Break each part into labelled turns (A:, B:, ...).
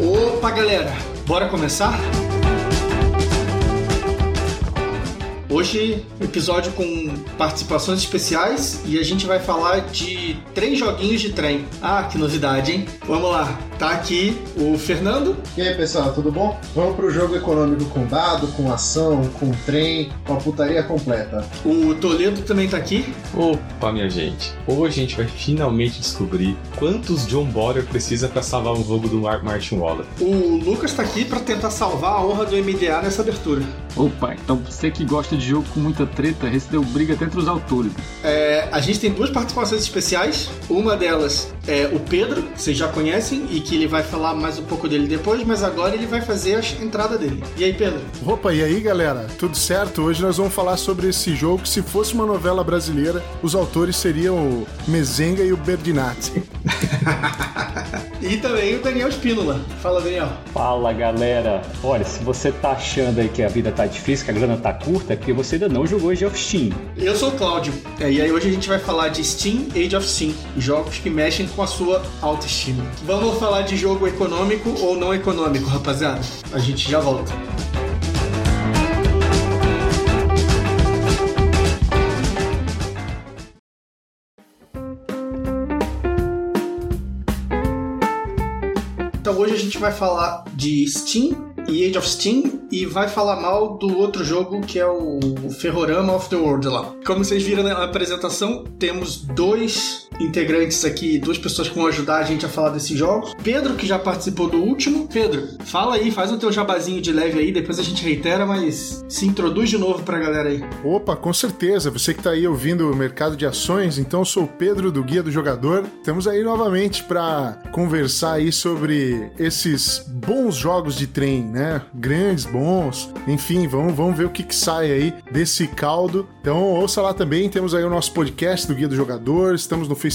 A: Opa, galera, bora começar? Hoje, episódio com participações especiais e a gente vai falar de três joguinhos de trem. Ah, que novidade, hein? Vamos lá. Tá aqui o Fernando.
B: E aí, pessoal, tudo bom? Vamos pro jogo econômico com dado, com ação, com trem, com a putaria completa.
A: O Toledo também tá aqui.
C: Opa, minha gente. Hoje a gente vai finalmente descobrir quantos John Boyer precisa para salvar o jogo do Martin Waller.
A: O Lucas tá aqui para tentar salvar a honra do MDA nessa abertura.
D: Opa, então você que gosta de jogo com muita treta, esse deu briga até entre os autores.
A: É, a gente tem duas participações especiais. Uma delas é o Pedro, que vocês já conhecem, e que ele vai falar mais um pouco dele depois, mas agora ele vai fazer a entrada dele. E aí, Pedro?
E: Opa, e aí, galera? Tudo certo? Hoje nós vamos falar sobre esse jogo que, se fosse uma novela brasileira, os autores seriam o Mezenga e o Berdinazzi.
A: e também o Daniel Espínola. Fala, Daniel.
F: Fala, galera. Olha, se você tá achando aí que a vida tá difícil, que a grana tá curta, é porque você ainda não jogou Age of Steam.
A: Eu sou o Cláudio. É, e aí hoje a gente vai falar de Steam, Age of Steam. Jogos que mexem com a sua autoestima. Vamos falar de jogo econômico ou não econômico, rapaziada? A gente já volta. Então hoje a gente vai falar de Steam e Age of Steam e vai falar mal do outro jogo que é o Ferrorama of the World lá. Como vocês viram na apresentação, temos dois integrantes aqui, duas pessoas que vão ajudar a gente a falar desses jogos. Pedro, que já participou do último. Pedro, fala aí, faz o teu jabazinho de leve aí, depois a gente reitera, mas se introduz de novo pra galera aí.
E: Opa, com certeza. Você que tá aí ouvindo o Mercado de Ações, então eu sou o Pedro do Guia do Jogador. Estamos aí novamente para conversar aí sobre esses bons jogos de trem, né? Grandes, bons. Enfim, vamos, vamos ver o que, que sai aí desse caldo. Então ouça lá também, temos aí o nosso podcast do Guia do Jogador, estamos no Facebook,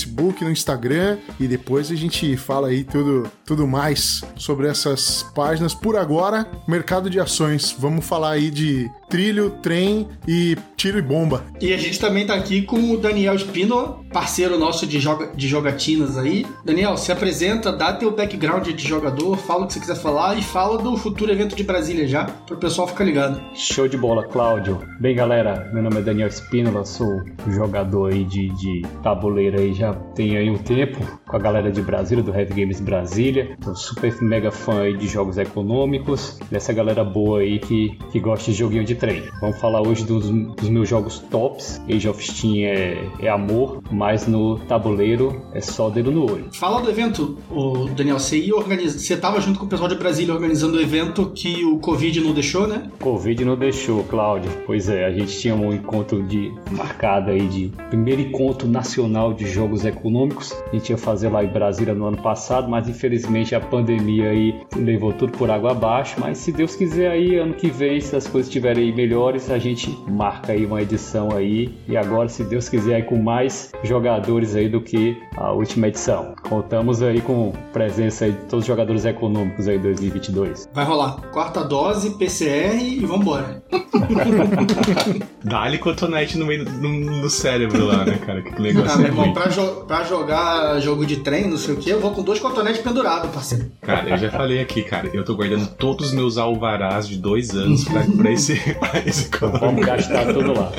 E: no Instagram e depois a gente fala aí tudo, tudo mais sobre essas páginas. Por agora, mercado de ações. Vamos falar aí de trilho, trem e tiro e bomba.
A: E a gente também tá aqui com o Daniel Espínola, parceiro nosso de, joga, de jogatinas aí. Daniel, se apresenta, dá teu background de jogador, fala o que você quiser falar e fala do futuro evento de Brasília já, pro pessoal ficar ligado.
F: Show de bola, Cláudio. Bem, galera, meu nome é Daniel Espínola, sou jogador aí de, de tabuleiro aí já tem aí um tempo com a galera de Brasília, do Heavy Games Brasília. Sou super mega fã aí de jogos econômicos, dessa galera boa aí que, que gosta de joguinho de trem. Vamos falar hoje dos, dos meus jogos tops. Age of Steam é, é amor, mas no tabuleiro é só dedo no olho.
A: Fala do evento, o Daniel. Você ia organizar. Você tava junto com o pessoal de Brasília organizando o evento que o Covid não deixou, né?
F: Covid não deixou, Cláudio. Pois é, a gente tinha um encontro de marcado aí de primeiro encontro nacional de jogos econômicos. A gente ia fazer lá em Brasília no ano passado, mas infelizmente a pandemia aí levou tudo por água abaixo. Mas se Deus quiser aí, ano que vem, se as coisas estiverem melhores, a gente marca aí uma edição aí. E agora, se Deus quiser, aí com mais jogadores aí do que a última edição. Contamos aí com presença aí de todos os jogadores econômicos aí 2022.
A: Vai rolar quarta dose, PCR e vambora.
C: Dá-lhe cotonete no meio no, no, cérebro lá, né, cara? Que legal.
A: Ah, meu irmão, pra, jo pra, jogar jogo de trem, não sei o que, eu vou com dois cotonetes pendurados, parceiro.
C: Cara, eu já falei aqui, cara, eu tô guardando todos os meus alvarás de dois anos pra, pra esse, pra esse
F: Vamos gastar tudo lá.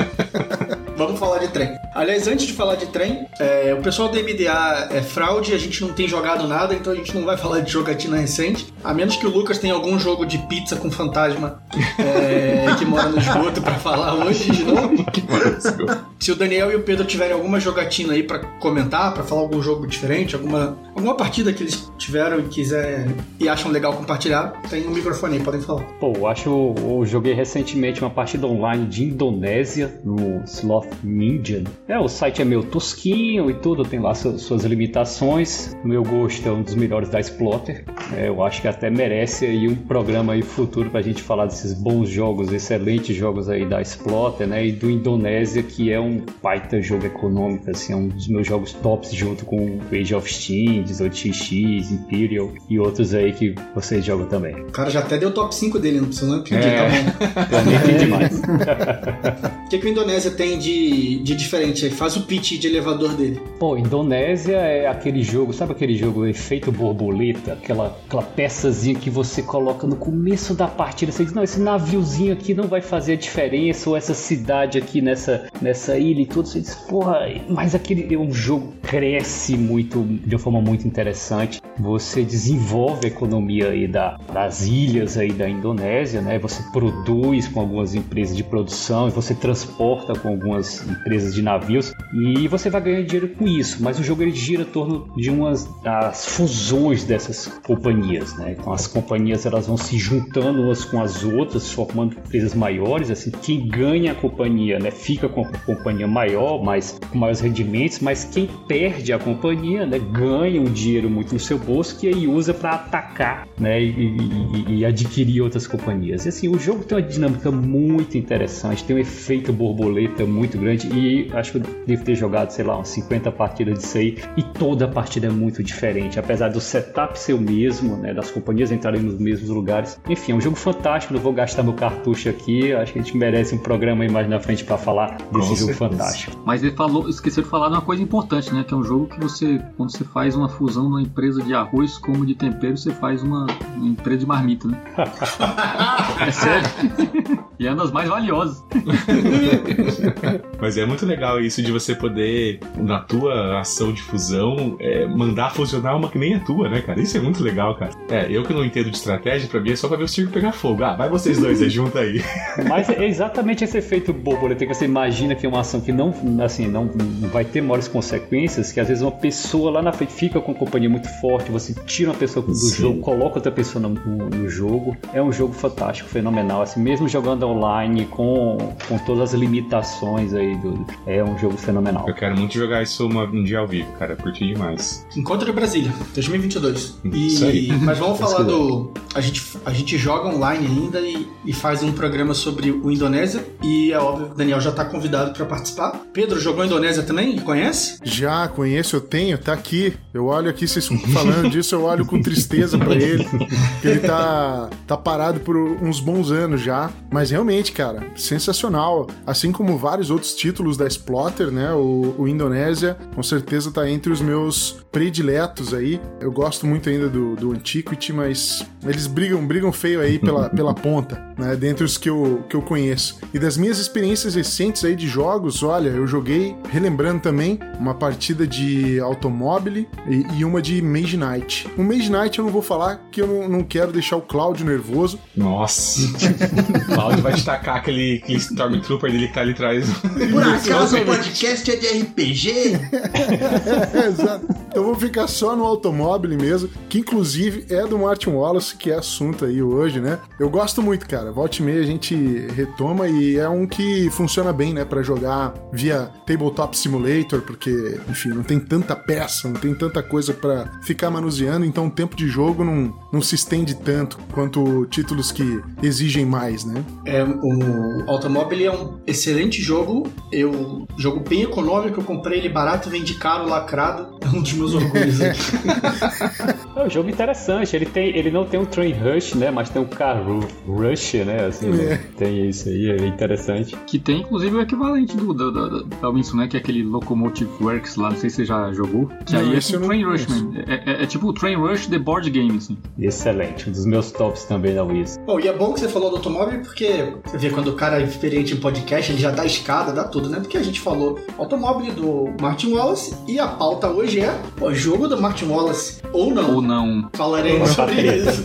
A: Vamos falar de trem. Aliás, antes de falar de trem, é, o pessoal do MDA é fraude, a gente não tem jogado nada, então a gente não vai falar de jogatina recente. A menos que o Lucas tenha algum jogo de pizza com fantasma é, que mora no esgoto pra falar hoje de novo. Se o Daniel e o Pedro tiverem alguma jogatina aí pra comentar, pra falar algum jogo diferente, alguma, alguma partida que eles tiveram e quiser e acham legal compartilhar, tem um microfone aí, podem falar.
F: Pô, eu acho eu joguei recentemente uma partida online de Indonésia no Ninja. É, o site é meio tosquinho e tudo, tem lá suas, suas limitações. O meu gosto é um dos melhores da Splotter. É, eu acho que até merece aí um programa aí futuro pra gente falar desses bons jogos, excelentes jogos aí da Exploter, né? E do Indonésia, que é um baita jogo econômico, assim, é um dos meus jogos tops junto com Age of Steams, OTX, Imperial e outros aí que vocês jogam também.
A: O cara já até deu top 5 dele, não precisa nem pedir,
C: É.
A: tá bom.
F: Eu nem entendi demais.
A: O que, que o Indonésia tem de, de diferente aí? Faz o pitch de elevador dele.
F: Pô, Indonésia é aquele jogo, sabe aquele jogo efeito borboleta? Aquela, aquela peçazinha que você coloca no começo da partida. Você diz, não, esse naviozinho aqui não vai fazer a diferença, ou essa cidade aqui nessa, nessa ilha e tudo. Você diz, porra, mas aquele é um jogo cresce muito, de uma forma muito interessante. Você desenvolve a economia aí da, das ilhas aí da Indonésia, né? Você produz com algumas empresas de produção você transporta com algumas empresas de navios e você vai ganhar dinheiro com isso. Mas o jogo ele gira em torno de umas das fusões dessas companhias, né? Então as companhias elas vão se juntando umas com as outras, formando empresas maiores. Assim, quem ganha a companhia, né, fica com a companhia maior, mais com maiores rendimentos. Mas quem perde a companhia, né, ganha um dinheiro muito no seu bolso que aí usa para atacar, né, e, e- e- e adquirir outras companhias. E assim, o jogo tem uma dinâmica muito interessante, tem um efeito borboleta muito grande e acho que eu devo ter jogado, sei lá, umas 50 partidas disso aí e toda partida é muito diferente, apesar do setup ser o mesmo, né, das companhias entrarem nos mesmos lugares. Enfim, é um jogo fantástico, não vou gastar meu cartucho aqui, acho que a gente merece um programa aí mais na frente para falar desse
C: Com
F: jogo
C: certeza.
F: fantástico.
D: Mas ele falou, esqueceu de falar de uma coisa importante, né? Que é um jogo que você, quando você faz uma fusão numa empresa de arroz como de tempero, você faz uma, uma empresa de marmita, né? é sério. E é uma das mais valiosas.
C: Mas é muito legal isso de você poder, na tua ação de fusão, é, mandar fusionar uma que nem a tua, né, cara? Isso é muito legal, cara. É, eu que não entendo de estratégia, pra mim é só pra ver o circo pegar fogo. Ah, vai vocês dois aí, junta aí.
F: Mas é exatamente esse efeito borboleta que você imagina que é uma ação que não, assim, não, não vai ter maiores consequências, que às vezes uma pessoa lá na frente fica com uma companhia muito forte, você tira uma pessoa do
C: Sim.
F: jogo, coloca outra pessoa no, no- no jogo. É um jogo fantástico, fenomenal. Assim, mesmo jogando online, com, com todas as limitações aí, do, é um jogo fenomenal.
C: Eu quero muito jogar isso uma- um dia ao vivo, cara. Curti demais.
A: Encontro de Brasília, 2022. E,
C: Isso aí.
A: Mas vamos falar do. A gente, a gente joga online ainda e, e faz um programa sobre o Indonésia. E é óbvio que o Daniel já tá convidado pra participar. Pedro jogou Indonésia também? Conhece?
E: Já conheço, eu tenho, tá aqui. Eu olho aqui, vocês falando disso, eu olho com tristeza pra ele. Que ele tá, tá parado por uns bons anos já. Mas realmente, cara, sensacional. Assim como vários outros títulos da Splotter, né? O, o Indonésia, com certeza tá entre os meus prediletos aí. Eu gosto muito ainda do, do Antiquity, mas eles brigam, brigam feio aí pela, pela ponta, né? Dentre os que eu, que eu conheço. E das minhas experiências recentes aí de jogos, olha, eu joguei, relembrando também, uma partida de automóvel e, e uma de Mage Knight. O Mage Knight eu não vou falar que eu não, não quero deixar o Cláudio nervoso.
C: Nossa. Cláudio vai te tacar aquele, aquele Stormtrooper dele que tá ali atrás.
A: Por acaso o podcast é de RPG?
E: Exato. Então vou ficar só no automóvel mesmo, que inclusive é do Martin Wallace, que é assunto aí hoje, né? Eu gosto muito, cara. Volte e meia a gente retoma e é um que funciona bem, né, Pra jogar via Tabletop Simulator, porque, enfim, não tem tanta peça, não tem tanta coisa pra ficar manuseando, então o tempo de jogo não, não se estende tanto quanto títulos que exigem mais, né?
A: É, o Automóvel é um excelente jogo. Eu jogo bem econômico, eu comprei ele barato, vendi caro, lacrado. É um dos meus orgulhos aqui.
F: É um jogo interessante. Ele, tem, ele não tem um train rush, né? Mas tem um car ru- rush, né? Assim,
E: É.
F: tem isso aí, é interessante.
D: Que tem inclusive o equivalente do, do, do, da Winston, né? Que é aquele Locomotive Works lá, não sei se você já jogou. Que
E: Não,
D: aí é tipo Train Rush. É, é- é tipo o Train Rush The Board Game, assim.
F: Excelente. Um dos meus tops também da Wiz.
A: Bom, e é bom que você falou do automóvel porque você vê quando o cara é experiente em podcast, ele já dá escada, dá tudo, né? Porque a gente falou automóvel do Martin Wallace e a pauta hoje é o jogo do Martin Wallace. Ou não.
D: Ou não.
A: Falaremos sobre isso.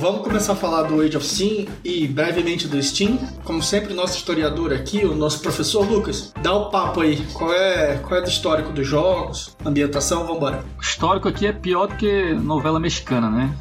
A: Vamos começar a falar do Age of Steam e brevemente do Steam. Como sempre, nosso historiador aqui, o nosso professor Lucas, dá o papo aí. Qual é, qual é do histórico dos jogos, ambientação, vambora.
D: O histórico aqui é pior do que novela mexicana, né?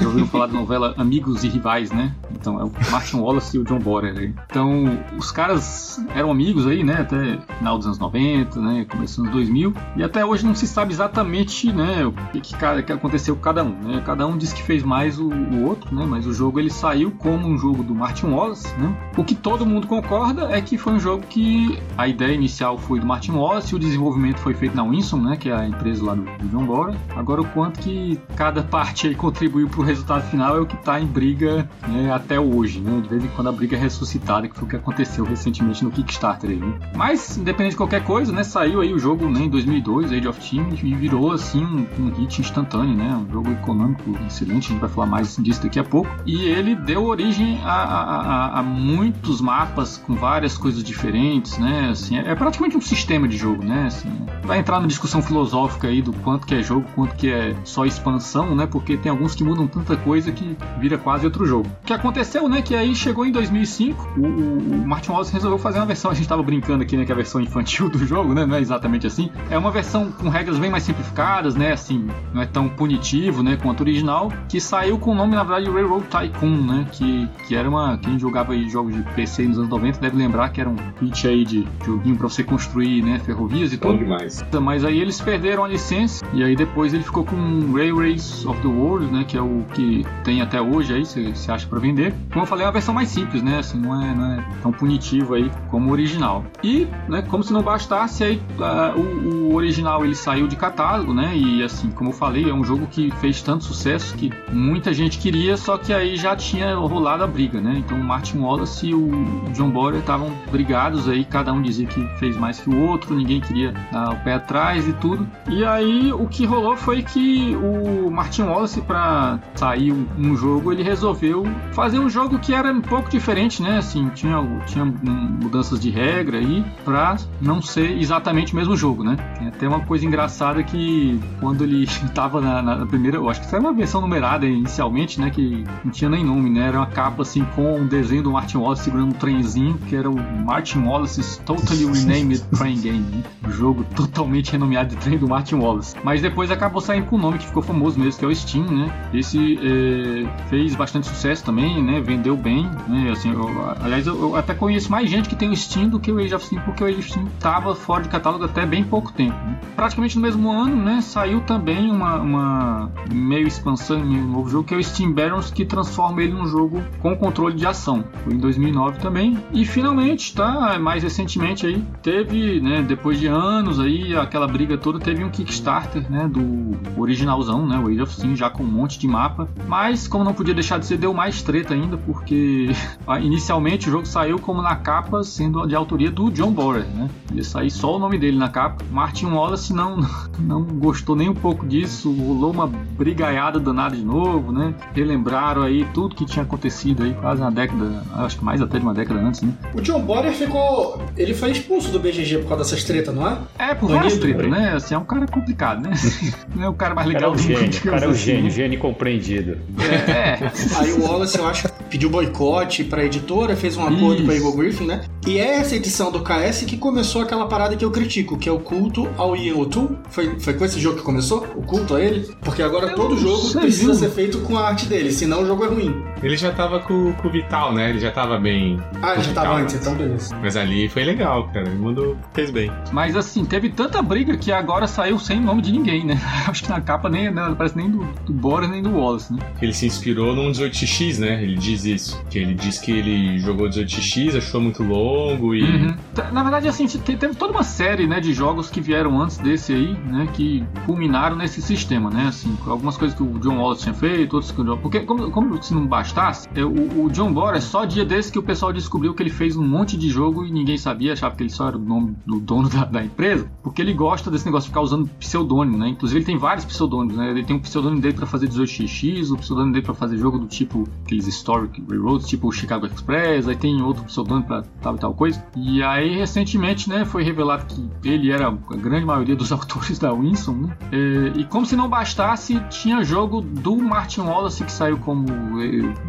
D: Já ouviram falar de novela Amigos e Rivais, né? Então é o Martin Wallace e o John Borer. aí. Então os caras eram amigos aí, né? Até final dos anos 90, né? Começo dos anos 2000. E até hoje não se sabe exatamente, né? O que, que, que aconteceu com cada um, né? Cada um disse que fez mais o, o outro, né? Mas o jogo ele saiu como um jogo do Martin Wallace, né? O que todo mundo concorda é que foi um jogo que a ideia inicial foi do Martin Wallace, o desenvolvimento foi feito na Winston, né? Que é a empresa lá do, do John Borer. Agora o quanto que cada parte aí contribuiu para o resultado final é o que está em briga né, até hoje, né? De vez em quando a briga é ressuscitada, que foi o que aconteceu recentemente no Kickstarter aí, né? Mas, independente de qualquer coisa, né? Saiu aí o jogo né, em 2002, Age of Team, e virou, assim, um, um hit instantâneo, né? Um jogo econômico excelente, a gente vai falar mais disso daqui a pouco. E ele deu origem a, a- a- muitos mapas com várias coisas diferentes, né? Assim, é praticamente um sistema de jogo, né? Assim, vai entrar na discussão filosófica aí do quanto que é jogo, quanto que é só expansão, né? Porque tem alguns que mudam tanta coisa que vira quase outro jogo. O que aconteceu, né? Que aí chegou em 2005, o, o- Martin Wallace resolveu fazer uma versão, a gente tava brincando aqui, né? Que é a versão infantil do jogo, né? Não é exatamente assim. É uma versão com regras bem mais simplificadas, né? Assim, não é tão punitivo, né? Quanto o original, que saiu com o nome, na verdade, Railroad Tycoon, né? Que, que era uma... Quem jogava aí jogos de PC nos anos 90 deve lembrar que era um hit aí de joguinho pra você construir, né? Ferrovias e
C: Bom
D: tudo.
C: demais.
D: Mas aí eles perderam a licença e aí depois ele ficou com Railways of the World, né, que é o que tem até hoje aí, você acha pra vender. Como eu falei, é uma versão mais simples, né, assim, não é, não é tão punitivo aí como o original. E, né, como se não bastasse, aí ah, o, o original ele saiu de catálogo, né, e assim, como eu falei, é um jogo que fez tanto sucesso que muita gente queria, só que aí já tinha rolado a briga, né, então o Martin Wallace e o John Borer estavam brigados aí, cada um dizia que fez mais que o outro, ninguém queria dar o pé atrás e tudo. E aí o que rolou foi que o Martin Wallace, para sair um, jogo, ele resolveu fazer um jogo que era um pouco diferente, né? Assim, tinha, tinha mudanças de regra aí pra não ser exatamente o mesmo jogo, né? Tem até uma coisa engraçada que quando ele tava na, na primeira, eu acho que foi uma versão numerada inicialmente, né? Que não tinha nem nome, né? Era uma capa assim com um desenho do Martin Wallace segurando um trenzinho, que era o Martin Wallace's Totally Renamed Train Game, né? O jogo totalmente renomeado de trem do Martin Wallace. Mas depois acabou saindo com o nome que ficou famoso mesmo, que é o Steam, né? Esse eh, fez bastante sucesso também, né? Vendeu bem, né? Assim, eu- aliás, eu, eu até conheço mais gente que tem o Steam do que o Age of Steam, porque o Age of Steam tava fora de catálogo até bem pouco tempo. né? Praticamente no mesmo ano, né? Saiu também uma, uma meio expansão, um novo jogo, que é o Steam Barons, que transforma ele num jogo com controle de ação. Em 2009 também. E finalmente, tá? Mais recentemente aí, teve, né? Depois de anos aí, aquela briga toda, teve um Kickstarter, né? Do originalzão, né? O Age of Steam, já com um monte de mapa. Mas, como não podia deixar de ser, deu mais treta ainda, porque inicialmente o jogo saiu como na capa, sendo de autoria do John Borer, né? Ia sair só o nome dele na capa. Martin Wallace não, não gostou nem um pouco disso, rolou uma brigaiada danada de novo, né? Relembraram aí tudo que tinha acontecido aí quase uma década, acho que mais até de uma década antes, né?
A: O John Borer ficou. Ele foi expulso do BGG por causa dessas tretas, não é?
D: É, por várias tretas,
C: né?
D: né? Assim, é um cara complicado, né? Não é o cara mais
F: cara é
D: legal
F: o
D: do mundo,
F: gênio, o cara é o
D: assim,
F: gênio,
D: né?
F: gênio compreendido.
D: É, é.
A: Aí o Wallace, eu acho, pediu boicote pra editora, fez um acordo
D: Isso.
A: com a Eagle Griffin, né? E é essa edição do KS que começou aquela parada que eu critico, que é o culto ao Ian O'Toole. Foi, foi com esse jogo que começou? O culto a ele? Porque agora
D: Eu
A: todo jogo precisa
D: viu?
A: ser feito com a arte dele, senão o jogo é ruim.
C: Ele já tava com, com o Vital, né? Ele já tava bem.
A: Ah, já
C: Vital,
A: tava antes, então beleza.
C: Mas ali foi legal, cara. Ele mandou, fez bem.
D: Mas assim, teve tanta briga que agora saiu sem nome de ninguém, né? Acho que na capa nem, não parece nem do, do Boris nem do Wallace, né?
C: Ele se inspirou num 18x, né? Ele diz isso. Que ele diz que ele jogou 18x, achou muito longo e.
D: Uhum. T- Na verdade, assim, te- teve toda uma série né, de jogos que vieram antes desse aí, né? Que culminaram nesse sistema, né? Assim, algumas coisas que o John Wallace tinha feito, outras que o John... Porque, como, como se não bastasse, é, o, o John Borer, só dia desse que o pessoal descobriu que ele fez um monte de jogo e ninguém sabia, achava que ele só era o nome do dono da, da empresa, porque ele gosta desse negócio de ficar usando pseudônimo, né? Inclusive, ele tem vários pseudônimos, né? Ele tem um pseudônimo dele pra fazer 18x, o pseudônimo dele pra fazer jogo do tipo aqueles story Railroads, tipo o Chicago Express, aí tem outro pseudônimo pra tal e tal coisa. E aí, recentemente, né, foi revelado que ele era a grande maioria dos autores da Winston, né? E, e como se não bastasse, tinha jogo do Martin Wallace que saiu como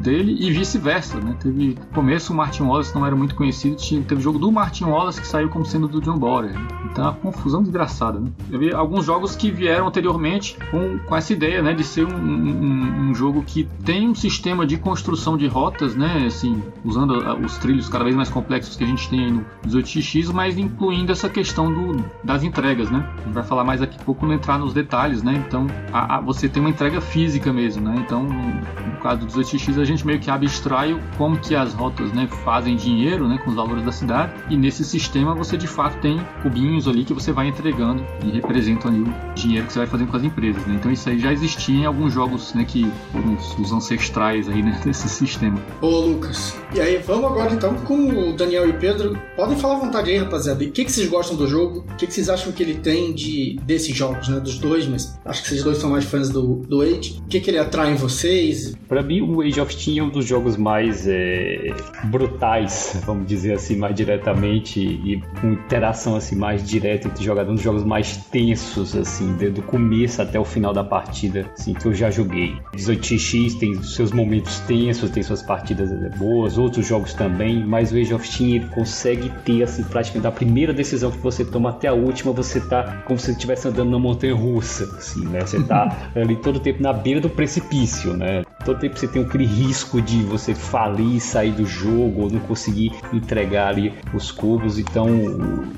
D: dele e vice-versa, né? Teve no começo o Martin Wallace não era muito conhecido, teve jogo do Martin Wallace que saiu como sendo do John Borer. Né? Então, é uma confusão desgraçada, né? Alguns jogos que vieram anteriormente com, com essa ideia, né, de ser um, um, um jogo que tem um sistema de construção de rotas, né, assim, usando os trilhos cada vez mais complexos que a gente tem aí no 18x, mas incluindo essa questão do, das entregas, né? A gente vai falar mais daqui a pouco, não entrar nos detalhes, né? Então, a, a, você tem uma entrega física mesmo, né? Então, no caso do 18x, a gente meio que abstrai como que as rotas, né, fazem dinheiro, né, com os valores da cidade, e nesse sistema você de fato tem cubinhos ali que você vai entregando e representam ali o dinheiro que você vai fazendo com as empresas, né? Então, isso aí já existia em alguns jogos, né, que foram os, os ancestrais aí, né, desse sistema.
A: Ô, Lucas, e aí vamos agora então com o Daniel e o Pedro. Podem falar à vontade aí, rapaziada. O que, que vocês gostam do jogo? O que, que vocês acham que ele tem de desses jogos, né? Dos dois, mas acho que vocês dois são mais fãs do, do Age. O que, que ele atrai em vocês?
F: Para mim, o Age of Steam é um dos jogos mais é, brutais, vamos dizer assim, mais diretamente e com interação assim mais direta entre jogadores, um dos jogos mais tensos assim, desde o começo até o final da partida, assim, que eu já joguei. 18x tem seus momentos tensos, tem suas partidas boas, outros jogos também, mas o Age of Steam ele consegue ter assim praticamente da primeira decisão que você toma até a última, você tá como se estivesse andando na montanha russa, assim, né? Você tá ali todo o tempo na beira do precipício, né? Todo tempo você tem aquele risco de você falir, sair do jogo ou não conseguir entregar ali os cubos. Então,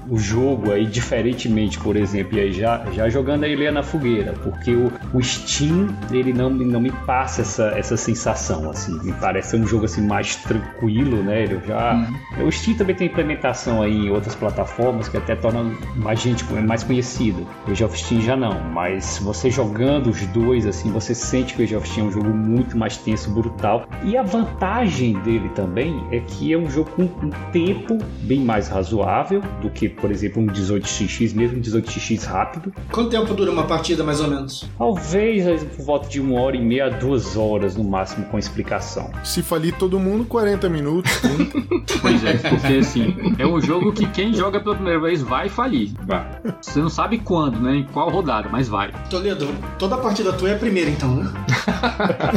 F: o, jogo aí, diferentemente, por exemplo, aí já, já jogando a Ilha na fogueira, porque o, o Steam ele não, não me passa essa, essa sensação, assim, me parece um jogo assim mais tranquilo, né? Eu já, uhum. O Steam também tem implementação aí em outras plataformas que até torna mais gente mais conhecido. O Age of Steam já não, mas você jogando os dois, assim, você sente que o Age of Steam é um jogo muito mais tenso, brutal. E a vantagem dele também é que é um jogo com um tempo bem mais razoável do que, por exemplo, um 18x, mesmo um 18x rápido.
A: Quanto tempo dura uma partida, mais ou menos?
F: Talvez por volta de uma hora e meia, duas horas no máximo, com explicação.
E: Se falir todo mundo, 40 minutos.
D: pois é, porque assim, é um jogo que quem joga pela primeira vez vai falir.
C: Vai.
D: Você não sabe quando, né? Em qual rodada, mas vai.
A: Toledo, toda partida tua é a primeira, então, né?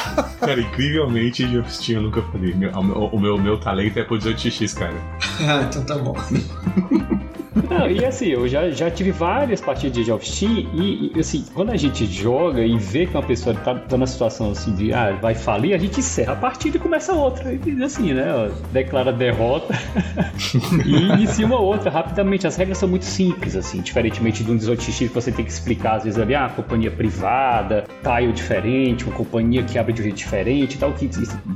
C: Cara, incrivelmente de Steam eu nunca falei. Meu, o, meu, meu talento é por 18x, cara.
A: ah, então tá bom.
F: Não, e assim, eu já, já tive várias partidas de Steam e, e, assim, quando a gente joga e vê que uma pessoa tá, tá na situação assim de ah, vai falir, a gente encerra a partida e começa outra. E assim, né? Ó, declara derrota e inicia uma outra rapidamente. As regras são muito simples, assim, diferentemente de um 18x que você tem que explicar, às vezes ali, ah, companhia privada, tile diferente, uma companhia que abre de um jeito diferente tal, que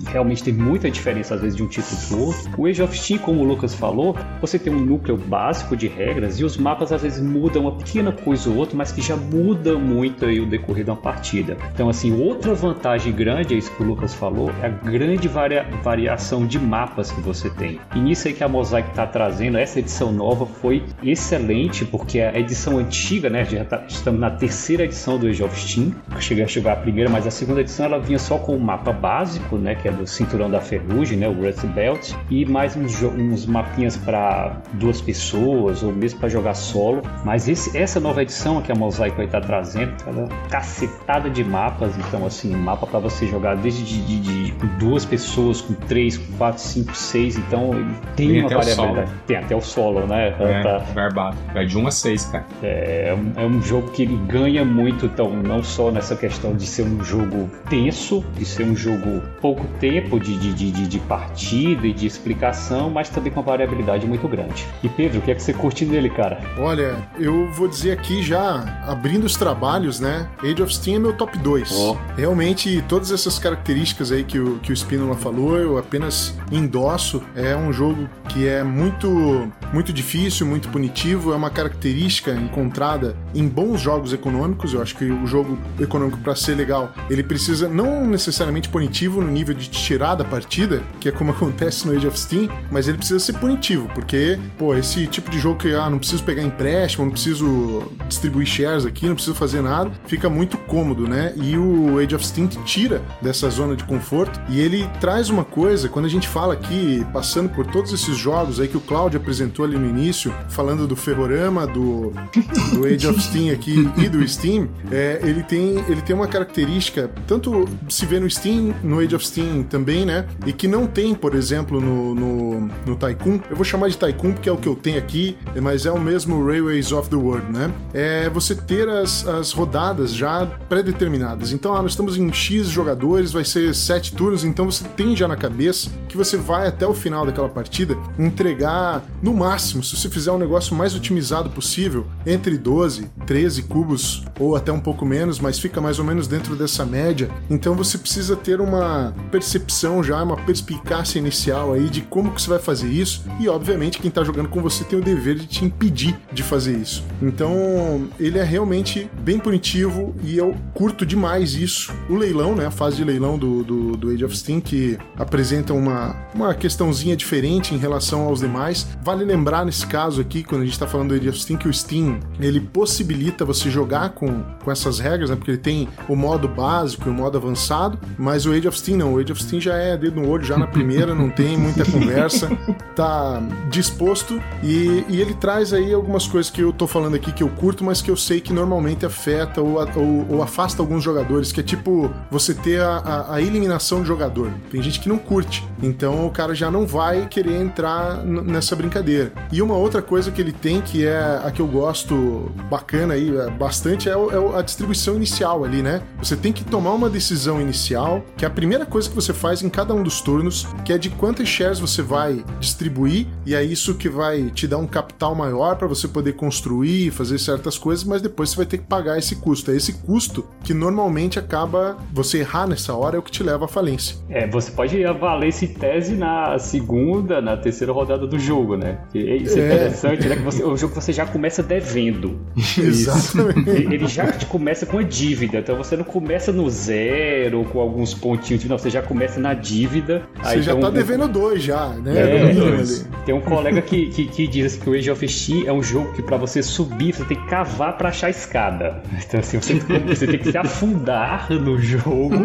F: realmente tem muita diferença às vezes de um título pro outro. O Age of Steam, como o Lucas falou, você tem um núcleo básico de regras e os mapas às vezes mudam uma pequena coisa ou outra, mas que já muda muito aí o decorrer de uma partida. Então, assim, outra vantagem grande, é isso que o Lucas falou, é a grande varia variação de mapas que você tem. E nisso aí que a Mosaic está trazendo, essa edição nova foi excelente, porque a edição antiga, né, já tá, estamos na terceira edição do Age of Steam, cheguei a chegar a primeira, mas a segunda edição ela vinha só com o mapa básico, né, que é do Cinturão da Ferrugem, né, o Rust Belt, e mais uns, uns mapinhas para duas pessoas, ou mesmo para jogar solo. Mas esse, essa nova edição que a Mosaic vai estar tá trazendo, ela é cacetada de mapas. Então, assim, mapa para você jogar desde de, de, de, de, duas pessoas, com três, com quatro, cinco, seis. Então, tem, tem uma variabilidade. Tem até o solo, né?
C: É, pra... Barbado. Vai de um a seis, cara.
F: É, é um, é um jogo que ele ganha muito, então, não só nessa questão de ser um jogo tenso, de ser um jogo pouco tempo de, de, de, de partida e de explicação, mas também com uma variabilidade muito grande. E Pedro, o que é que você curte dele, cara?
E: Olha, eu vou dizer aqui já, abrindo os trabalhos, né? Age of Steam é meu top 2. Oh. Realmente, todas essas características aí que o, que o Spinola falou, eu apenas endosso. É um jogo que é muito, muito difícil, muito punitivo. É uma característica encontrada em bons jogos econômicos. Eu acho que o jogo econômico, para ser legal, ele precisa não necessariamente punitivo no nível de tirar da partida, que é como acontece no Age of Steam, mas ele precisa ser punitivo, porque, pô, esse tipo de jogo que ah, não preciso pegar empréstimo, não preciso distribuir shares aqui, não preciso fazer nada, fica muito cômodo, né? E o Age of Steam tira dessa zona de conforto e ele traz uma coisa, quando a gente fala aqui, passando por todos esses jogos aí que o Claudio apresentou ali no início, falando do Ferrorama, do, do Age of Steam aqui e do Steam, é, ele, tem, ele tem uma característica, tanto se vê no Steam, no Age of Steam também, né? E que não tem, por exemplo, no, no, no Tycoon. Eu vou chamar de Tycoon porque é o que eu tenho aqui, mas é o mesmo Railways of the World, né? É você ter as, as rodadas já pré-determinadas. Então, ah, nós estamos em X jogadores, vai ser sete turnos, então você tem já na cabeça que você vai até o final daquela partida entregar, no máximo, se você fizer um negócio mais otimizado possível, entre 12, 13 cubos ou até um pouco menos, mas fica mais ou menos dentro dessa média. Então você precisa ter uma percepção já, uma perspicácia inicial aí de como que você vai fazer isso e obviamente quem está jogando com você tem o dever de te impedir de fazer isso. Então ele é realmente bem punitivo e eu curto demais isso. O leilão, né, a fase de leilão do, do, do Age of Steam que apresenta uma, uma questãozinha diferente em relação aos demais. Vale lembrar nesse caso aqui, quando a gente está falando do Age of Steam, que o Steam ele possibilita você jogar com, com essas regras, né, porque ele tem o modo básico e o modo avançado, mas o Age of Steam não. O Age of Steam já é dedo no olho, já na primeira, não tem muita conversa, tá disposto e, e, ele traz aí algumas coisas que eu tô falando aqui que eu curto, mas que eu sei que normalmente afeta ou, ou, ou afasta alguns jogadores, que é tipo você ter a, a, a, eliminação de jogador. Tem gente que não curte, então o cara já não vai querer entrar nessa brincadeira. E uma outra coisa que ele tem, que é a que eu gosto bacana aí, é bastante, é, é a distribuição inicial ali, né? Você tem que tomar uma decisão inicial, que é a primeira coisa que você faz em cada um dos turnos, que é de quantas shares você vai distribuir, e é isso que vai te dar um capital maior para você poder construir, fazer certas coisas, mas depois você vai ter que pagar esse custo. É esse custo que normalmente acaba você errar nessa hora é o que te leva à falência.
F: É, você pode avaler esse tese na segunda, na terceira rodada do jogo, né? Isso é, é interessante, né? Que você, o jogo você já começa devendo.
E: Exatamente.
F: Ele já te começa com a dívida, então você não começa no zero com alguns pontinhos, não, você já começa na dívida.
E: Você já tá devendo dois já, né?
F: É, tem um colega que, que, que, diz assim, que o Age of Steam é um jogo que para você subir, você tem que cavar para achar a escada. Então assim, você, você tem que se afundar no jogo.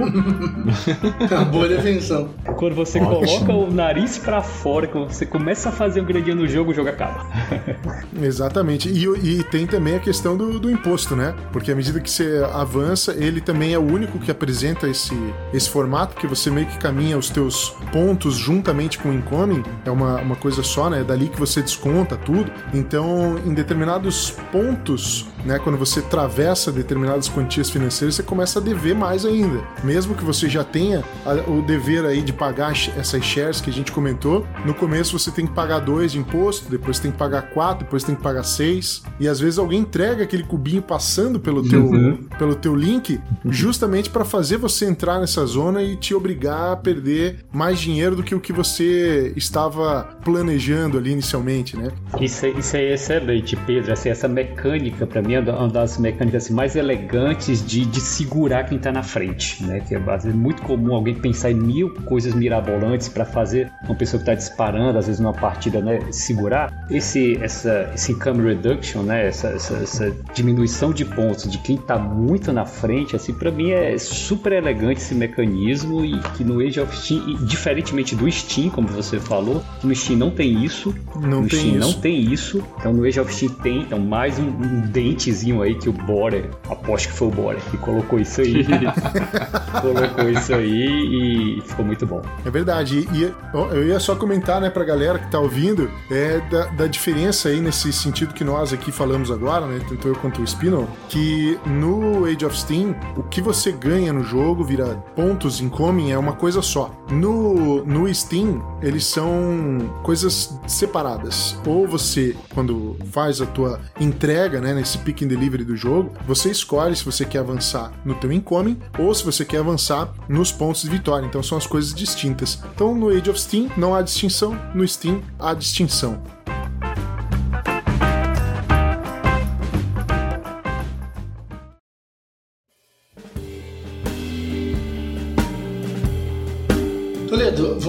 A: A boa definição.
F: Quando você Ótimo. coloca o nariz para fora, quando você começa a fazer o gradinho no jogo, o jogo acaba.
E: Exatamente. E, e tem também a questão do, do imposto, né? Porque à medida que você avança, ele também é o único que apresenta esse, esse formato, que você meio que caminha os teus pontos juntamente com o incoming. É uma, uma coisa só, né? É dali que você desconta tudo. Então, em determinados pontos, né? Quando você atravessa determinadas quantias financeiras, você começa a dever mais ainda. Mesmo que você já tenha o dever aí de pagar essas shares que a gente comentou, no começo você tem que pagar dois de imposto, depois tem que pagar quatro, depois tem que pagar seis. E às vezes alguém entrega aquele cubinho passando pelo teu, uhum. pelo teu link, justamente para fazer você entrar nessa zona e te obrigar a perder mais dinheiro do que o que você estava planejando ali inicialmente, né?
F: Isso, isso é excelente, Pedro. Assim, essa mecânica, para mim, é uma das mecânicas assim, mais elegantes de, de segurar quem tá na frente, né? Que é, às vezes, muito comum alguém pensar em mil coisas mirabolantes para fazer uma pessoa que está disparando, às vezes numa partida, né, segurar. Esse, essa, esse income reduction, né, essa, essa, essa diminuição de pontos de quem está muito na frente, assim, para mim é super elegante esse mecanismo e que no Age of Steam, e, diferentemente do Steam, como você falou, no Steam não tem isso,
E: não
F: no
E: tem
F: Steam
E: isso.
F: não tem isso, então no Age of Steam tem, então mais um, um dentezinho aí que o Borer, aposto que foi o Borer que colocou isso aí, colocou isso aí e ficou muito bom.
E: É verdade, e eu ia só comentar, né, pra galera que tá ouvindo, é da, da diferença aí nesse sentido que nós aqui falamos agora, né, tanto eu quanto o Spinel, que no Age of Steam, o que você ganha no jogo vira pontos incoming é uma coisa só. No, no Steam, eles são coisas separadas. Ou você, quando faz a tua entrega, né, nesse pick and delivery do jogo, você escolhe se você quer avançar no teu incoming ou se você quer avançar nos pontos de vitória. Então são as coisas distintas. Então no Age of Steam não há distinção, no Steam há distinção.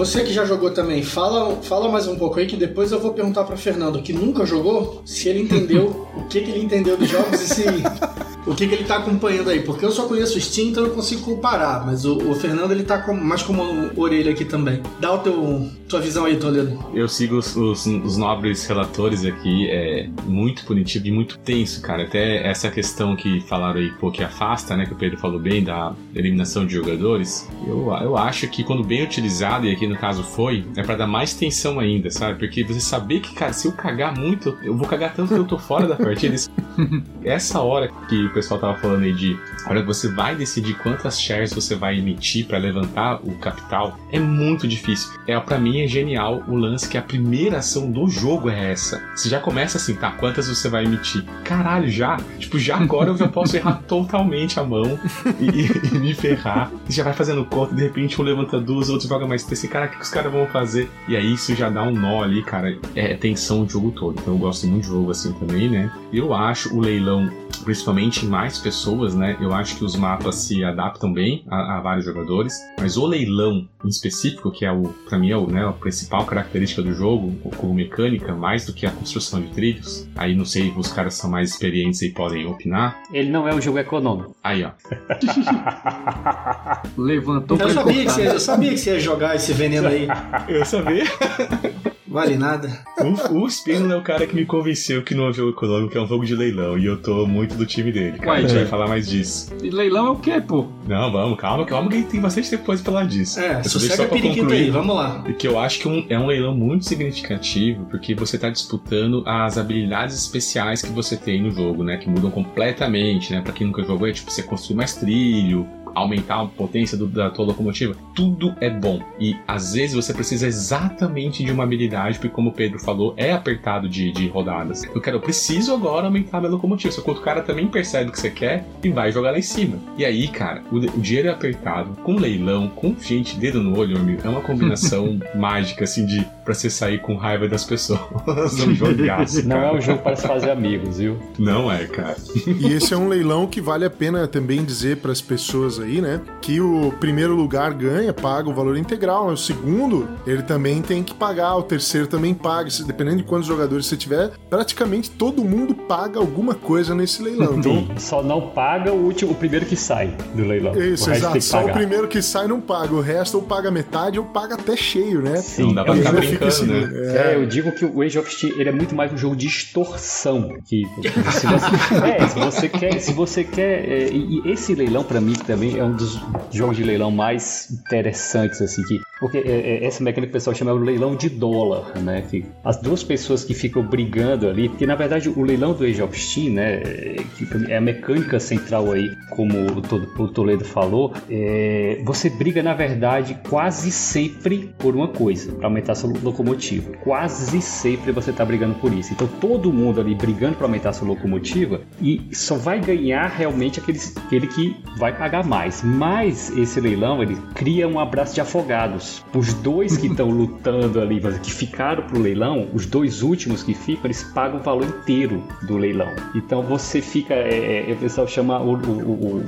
A: Você que já jogou também, fala, fala mais um pouco aí que depois eu vou perguntar para Fernando, que nunca jogou, se ele entendeu o que, que ele entendeu dos jogos e se o que, que ele tá acompanhando aí, porque eu só conheço o Steam, então eu não consigo comparar, mas o, o Fernando ele tá com, mais como orelha aqui também. Dá o teu tua visão aí, Toledo.
C: Eu sigo os, os, os nobres relatores aqui, é muito punitivo e muito tenso, cara. Até essa questão que falaram aí, pô, que afasta, né, que o Pedro falou bem, da eliminação de jogadores, eu, eu acho que quando bem utilizado, e aqui no caso foi, é para dar mais tensão ainda, sabe? Porque você saber que, cara, se eu cagar muito, eu vou cagar tanto que eu tô fora da partida. Essa hora que o pessoal tava falando aí de a hora que você vai decidir quantas shares você vai emitir para levantar o capital, é muito difícil. É para mim é genial o lance que a primeira ação do jogo é essa. Você já começa assim, tá? Quantas você vai emitir? Caralho, já? Tipo, já agora eu já posso errar totalmente a mão e, e, me ferrar. E já vai fazendo conta, de repente um levanta duas, outro joga mais três. Cara, o que os caras vão fazer? E aí isso já dá um nó ali, cara. É tensão o jogo todo. Então eu gosto muito de jogo assim também, né? Eu acho o leilão, principalmente mais pessoas, né? Eu acho que os mapas se adaptam bem a, a vários jogadores, mas o leilão em específico, que é o, para mim é o, né, a principal característica do jogo, como mecânica, mais do que a construção de trilhos. Aí não sei, os caras são mais experientes e podem opinar.
F: Ele não é um jogo econômico.
C: Aí, ó.
D: Levantou
A: eu sabia, que você, eu sabia que você ia jogar esse veneno aí.
C: Eu sabia.
A: Vale nada.
C: O, o Spino é o cara que me convenceu que não é um jogo econômico, é um jogo de leilão. E eu tô muito do time dele, cara. Ué, a gente é. vai falar mais disso.
D: E leilão é o quê, pô?
C: Não, vamos, calma, calma, que tem bastante tempo pra falar disso.
A: É, sossega periquito aí, vamos lá.
C: Que eu acho que um, é um leilão muito significativo, porque você tá disputando as habilidades especiais que você tem no jogo, né? Que mudam completamente, né? Pra quem nunca jogou, é tipo você construir mais trilho, aumentar a potência do, da tua locomotiva, tudo é bom. E às vezes você precisa exatamente de uma habilidade, porque como o Pedro falou, é apertado de, de rodadas. Eu quero, eu preciso agora aumentar a minha locomotiva. Só que o cara também percebe o que você quer e vai jogar lá em cima. E aí, cara, o, o dinheiro é apertado, com leilão, com gente, dedo no olho, amigo, é uma combinação mágica, assim, de pra você sair com raiva das pessoas.
F: Não jogaço, Não é um jogo para se fazer amigos, viu?
C: Não é, cara.
E: E esse é um leilão que vale a pena também dizer para as pessoas aí, né? Que o primeiro lugar ganha, paga o valor integral. O segundo, ele também tem que pagar. O terceiro também paga. Dependendo de quantos jogadores você tiver, praticamente todo mundo paga alguma coisa nesse leilão. Então,
F: só não paga o último, o primeiro que sai do leilão.
E: Isso, o exato. Só o primeiro que sai não paga. O resto ou paga metade ou paga até cheio, né?
C: Sim, não dá pra ficar assim, né?
F: É. é. eu digo que o Age of Steam ele é muito mais um jogo de extorsão. Que, se você, é, se você quer, se você quer, é, e, e esse leilão para mim também é um dos jogos de leilão mais interessantes, assim, que, porque é, é, essa mecânica que o pessoal chama de leilão de dólar, né? Que as duas pessoas que ficam brigando ali, porque na verdade o leilão do Age of Steam, né, que é a mecânica central aí, como o Toledo falou, é, você briga na verdade quase sempre por uma coisa, para aumentar sua locomotiva. Quase sempre você tá brigando por isso. Então todo mundo ali brigando para aumentar sua locomotiva e só vai ganhar realmente aquele, aquele que vai pagar mais. Mas esse leilão ele cria um abraço de afogados. Os dois que estão lutando ali, que ficaram pro leilão, os dois últimos que ficam, eles pagam o valor inteiro do leilão. Então você fica, é, é, o pessoal chama o, o, o,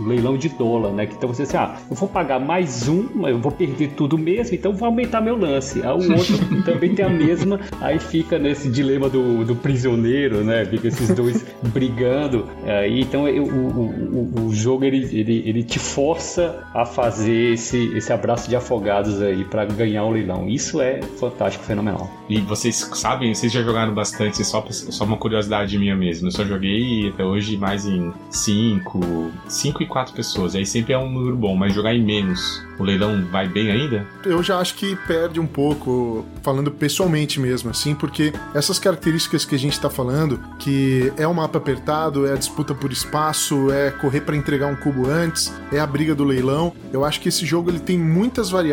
F: o, leilão de dólar, né? Então você diz, ah, eu vou pagar mais um, eu vou perder tudo mesmo, então vou aumentar meu lance. Aí o outro também tem a mesma, aí fica nesse dilema do, do prisioneiro, né? Fica esses dois brigando. Aí, então o, o, o, jogo ele, ele, ele te força a fazer esse, esse abraço de afogados aí para ganhar o leilão. Isso é fantástico, fenomenal.
C: E vocês sabem, vocês já jogaram bastante, só, só uma curiosidade minha mesmo. Eu só joguei até hoje mais em 5, 5 e 4 pessoas. Aí sempre é um número bom, mas jogar em menos o leilão vai bem ainda?
E: Eu já acho que perde um pouco, falando pessoalmente mesmo, assim, porque essas características que a gente está falando, que é um mapa apertado, é a disputa por espaço, é correr para entregar um cubo antes, é a briga do leilão. Eu acho que esse jogo ele tem muitas variáveis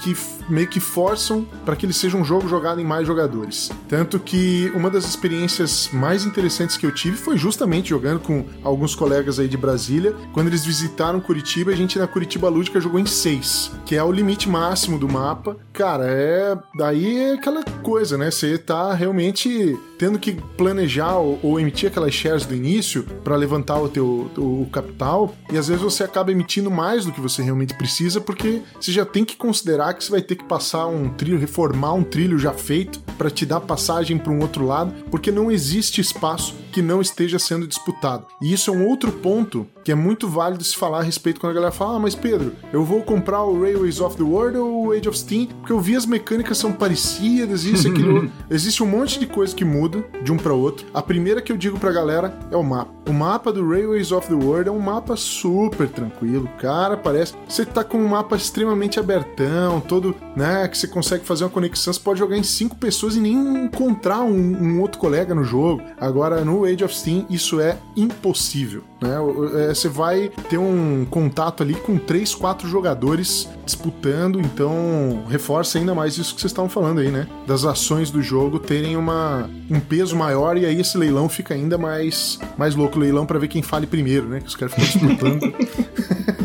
E: que meio que forçam para que ele seja um jogo jogado em mais jogadores. Tanto que uma das experiências mais interessantes que eu tive foi justamente jogando com alguns colegas aí de Brasília, quando eles visitaram Curitiba, a gente na Curitiba Lúdica jogou em seis que é o limite máximo do mapa. Cara, é. Daí é aquela coisa, né? Você tá realmente tendo que planejar ou, ou emitir aquelas shares do início para levantar o teu o capital, e às vezes você acaba emitindo mais do que você realmente precisa, porque você já tem que considerar que você vai ter que passar um trilho, reformar um trilho já feito para te dar passagem para um outro lado, porque não existe espaço que não esteja sendo disputado. E isso é um outro ponto que é muito válido se falar a respeito quando a galera fala: Ah, mas Pedro, eu vou comprar o Railways of the World ou o Age of Steam, porque eu vi as mecânicas são parecidas, isso, aquilo. Existe um monte de coisa que muda de um para outro. A primeira que eu digo pra galera é o mapa. O mapa do Railways of the World é um mapa super tranquilo, cara, parece. Você tá com um mapa extremamente abertão, todo, né, que você consegue fazer uma conexão, você pode jogar em cinco pessoas e nem encontrar um, um outro colega no jogo. Agora, no Age of Steam, isso é impossível, né? É, você vai ter um contato ali com três, quatro jogadores disputando, então reforça ainda mais isso que vocês estavam falando aí, né? Das ações do jogo terem uma, um peso maior e aí esse leilão fica ainda mais, mais louco. Leilão para ver quem fale primeiro, né? Que os caras ficam disputando.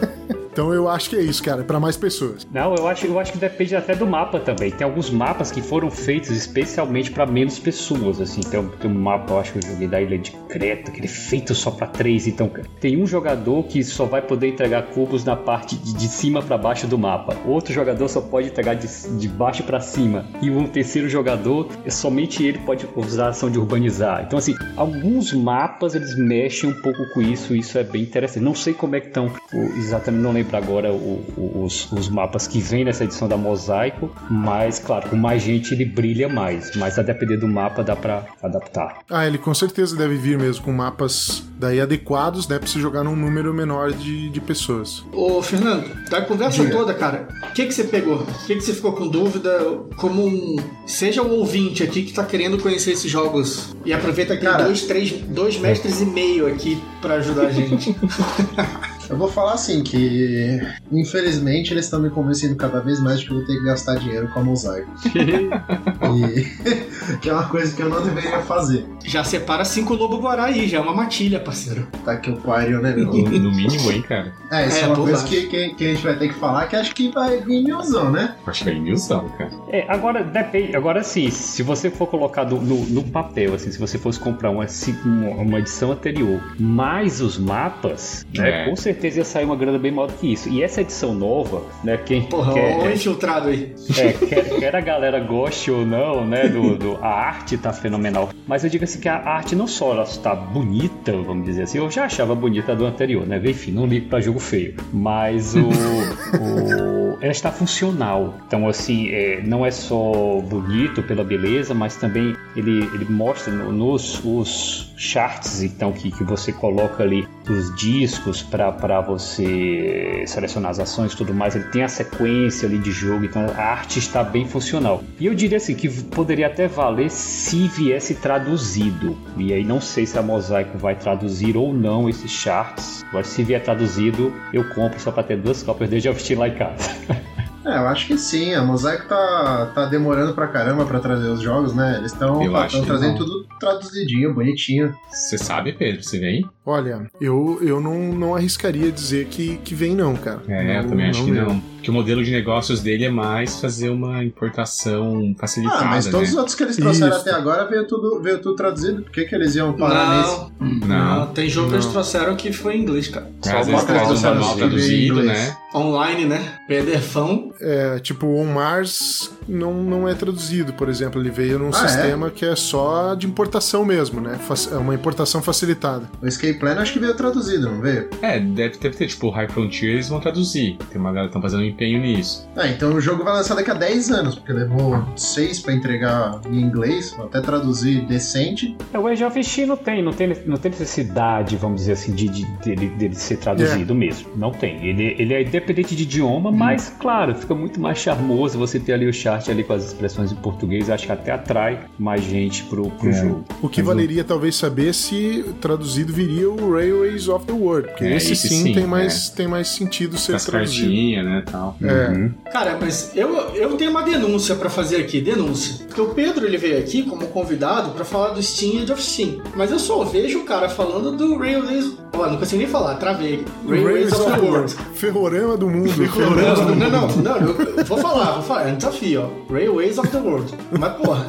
E: Então eu acho que é isso, cara, para mais pessoas.
F: Não, eu acho, eu acho que depende até do mapa também. Tem alguns mapas que foram feitos especialmente para menos pessoas, assim. Tem, tem um mapa, eu acho que eu joguei da Ilha de Creta, que ele é feito só para três. Então tem um jogador que só vai poder entregar cubos na parte de, de cima para baixo do mapa. Outro jogador só pode entregar de, de baixo para cima. E um terceiro jogador, somente ele pode usar a ação de urbanizar. Então, assim, alguns mapas eles mexem um pouco com isso. Isso é bem interessante. Não sei como é que estão, exatamente não lembro para agora o, o, os, os, mapas que vem nessa edição da Mosaico, mas claro, com mais gente ele brilha mais, mas a depender do mapa dá para adaptar.
E: Ah, ele com certeza deve vir mesmo com mapas daí adequados, né, para se jogar num número menor de, de pessoas.
A: Ô, Fernando, da conversa Diga. toda, cara, o que que você pegou? O que que você ficou com dúvida? Como um, seja um ouvinte aqui que tá querendo conhecer esses jogos e aproveita que tem dois, três, dois mestres e meio aqui para ajudar a gente.
B: Eu vou falar assim que, infelizmente, eles estão me convencendo cada vez mais de que eu vou ter que gastar dinheiro com a mosaico. e, que é uma coisa que eu não deveria fazer.
A: Já separa cinco lobo guará aí, já é uma matilha, parceiro.
B: Tá que o pariu, né, meu?
C: No mínimo, hein, cara.
B: É, isso é, é uma coisa que, que, que, a gente vai ter que falar que acho que vai vir milzão, né?
C: Acho que vai vir milzão, cara.
F: É, agora depende. Agora sim, se você for colocar no, no, no, papel, assim, se você fosse comprar uma, uma edição anterior, mais os mapas, né, é. com certeza certeza ia sair uma grana bem maior do que isso. E essa edição nova, né? Quem
A: Porra, quer, o infiltrado aí.
F: É, quer, quer, a galera goste ou não, né? Do, do, a arte tá fenomenal. Mas eu digo assim que a arte não só ela está bonita, vamos dizer assim. Eu já achava bonita do anterior, né? Enfim, não ligo pra jogo feio. Mas o, o ela está funcional. Então, assim, é, não é só bonito pela beleza, mas também ele, ele mostra nos os charts então que, que você coloca ali os discos para você selecionar as ações e tudo mais, ele tem a sequência ali de jogo, então a arte está bem funcional. E eu diria assim que poderia até valer se viesse traduzido. E aí não sei se a Mosaico vai traduzir ou não esses charts, mas se vier traduzido, eu compro só para ter duas cópias desde eu lá em casa.
B: É, eu acho que sim. A Mosaico tá, tá demorando pra caramba pra trazer os jogos, né? Eles estão trazendo tudo traduzidinho, bonitinho.
C: Você sabe, Pedro? Você vem?
E: Olha, eu, eu não, não arriscaria dizer que, que vem, não, cara.
C: É,
E: não,
C: eu também acho que não. Porque o modelo de negócios dele é mais fazer uma importação facilitada. Ah,
B: mas todos
C: né?
B: os outros que eles trouxeram Isso. até agora veio tudo, veio tudo traduzido. Por que, que eles iam parar
A: não,
B: nesse?
A: Não, não. tem jogo que eles trouxeram que foi em inglês, cara.
C: É, Só às vezes traz um manual traduzido, né?
A: Online, né? PDFão.
E: É, tipo, o On Mars não, não é traduzido, por exemplo. Ele veio num ah, é? sistema é? que é só de importação mesmo, né? É uma importação facilitada.
B: O Escape Plan acho que veio traduzido, não veio?
C: É, deve, deve ter, tipo, o High Frontier eles vão traduzir. Tem uma galera que estão fazendo um empenho nisso.
B: Ah, então o jogo vai lançar daqui a 10 anos, porque levou 6 pra entregar em inglês, até traduzir decente.
F: É, o Age of Steam não tem, não tem, não tem necessidade, vamos dizer assim, de, de dele, dele ser traduzido é. mesmo. Não tem. Ele, ele é independente de idioma, hum. mas, claro, fica muito mais charmoso você ter ali o chat ali com as expressões em português. Acho que até atrai mais gente pro, pro é. jogo.
E: O que mas valeria talvez saber se traduzido viria o Railways of the World, porque
C: é,
E: esse, esse sim, sim, tem, mais, é. tem mais sentido ser
C: As
E: traduzido.
C: né, tal.
E: É. Uhum.
A: Cara, mas eu, eu tenho uma denúncia para fazer aqui, denúncia. Porque o Pedro ele veio aqui como convidado para falar do Steam Age of Steam. Mas eu só vejo o cara falando do Railways. Ó, não consigo nem falar, travei.
E: Railways of the World. Ferrorama do mundo.
A: Ferrorama do mundo. Não, não, não, eu vou falar, vou falar. É um desafio, ó. Railways of the World. Mas porra.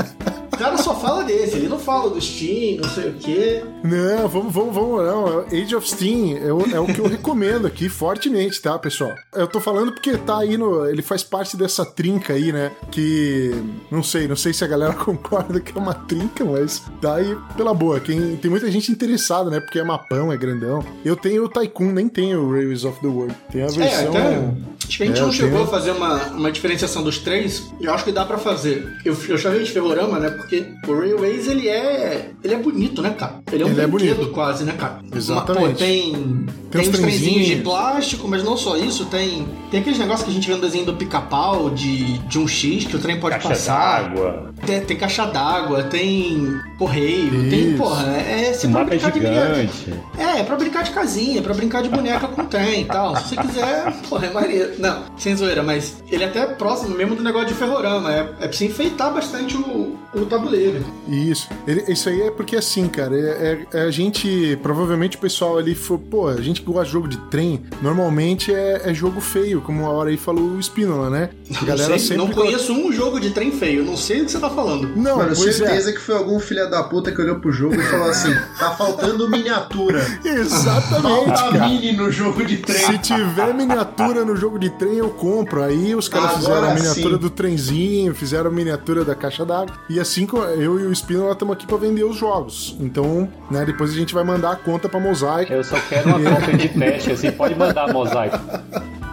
A: Cara só fala desse, ele não fala do Steam, não sei o quê.
E: Não, vamos, vamos, vamos, não. Age of Steam é o, é o que eu recomendo aqui fortemente, tá, pessoal? Eu tô falando porque tá aí no. Ele faz parte dessa trinca aí, né? Que. Não sei, não sei se a galera concorda que é uma trinca, mas tá aí pela boa. Quem, tem muita gente interessada, né? Porque é mapão, é grandão. Eu tenho o Tycoon, nem tenho o Rails of the World. Tem a é, versão. É, até,
A: acho que a gente é, não chegou tenho... a fazer uma, uma diferenciação dos três. Eu acho que dá pra fazer. Eu, eu chamei de ferrorama, né? Porque o Railways, ele é. Ele é bonito, né, cara? Ele é um ele é bonito. quase, né, cara?
E: Exatamente. Uma, pô,
A: tem. Tem, tem uns trenzinhos de plástico, mas não só isso, tem. Tem aqueles negócios que a gente vê no desenho do pica-pau de, de um X que o trem pode
F: caixa
A: passar.
F: D'água.
A: Tem, tem caixa d'água, tem correio, isso. tem, porra, é.
F: Você pode brincar
A: gigante. de. É, é pra brincar de casinha, é pra brincar de boneca com trem e tal. Se você quiser, porra, é maneiro. Não, sem zoeira, mas ele é até próximo mesmo do negócio de ferrorama. É, é pra você enfeitar bastante o, o tabuleiro.
E: Isso. Ele, isso aí é porque assim, cara, é, é, é, a gente. Provavelmente o pessoal ali foi, pô, a gente que gosta de jogo de trem, normalmente é, é jogo feio, como a hora aí falou o Spínola, né?
A: A galera não, sei, sempre. Não conheço um jogo de trem feio, não sei o que você tá falando.
B: Não, Mano, certeza é. que foi algum filho da puta que olhou pro jogo e falou assim: tá faltando miniatura.
E: Exatamente.
A: Falta mini no jogo de trem.
E: Se tiver miniatura no jogo de trem, eu compro. Aí os caras fizeram a miniatura sim. do trenzinho, fizeram a miniatura da caixa d'água. E assim eu e o Spino estamos aqui para vender os jogos. Então, né, depois a gente vai mandar a conta para Mosaic.
F: Eu só quero uma conta de teste, assim, pode mandar Mosaic.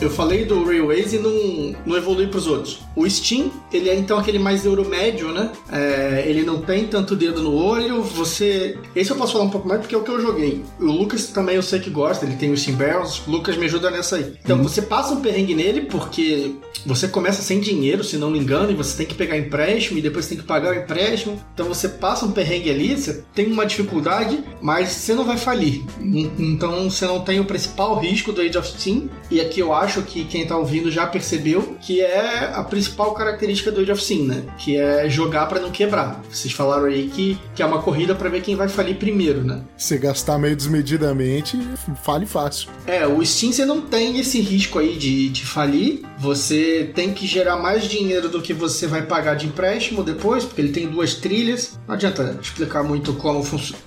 A: Eu falei do Railways e não, não evolui para os outros. O Steam, ele é então aquele mais euromédio, né? É, ele não tem tanto dedo no olho. Você. Esse eu posso falar um pouco mais porque é o que eu joguei. O Lucas também eu sei que gosta, ele tem o Steam Barrels. O Lucas me ajuda nessa aí. Então você passa um perrengue nele porque você começa sem dinheiro, se não me engano, e você tem que pegar empréstimo e depois tem que pagar o empréstimo. Então você passa um perrengue ali, você tem uma dificuldade, mas você não vai falir. Então você não tem o principal risco do Age of Steam. E aqui eu acho acho que quem tá ouvindo já percebeu que é a principal característica do Age of Sin, né? Que é jogar para não quebrar. Vocês falaram aí que, que é uma corrida para ver quem vai falir primeiro, né?
E: Se gastar meio desmedidamente, fale fácil.
A: É, o Steam você não tem esse risco aí de, de falir. Você tem que gerar mais dinheiro do que você vai pagar de empréstimo depois, porque ele tem duas trilhas. Não adianta explicar muito como,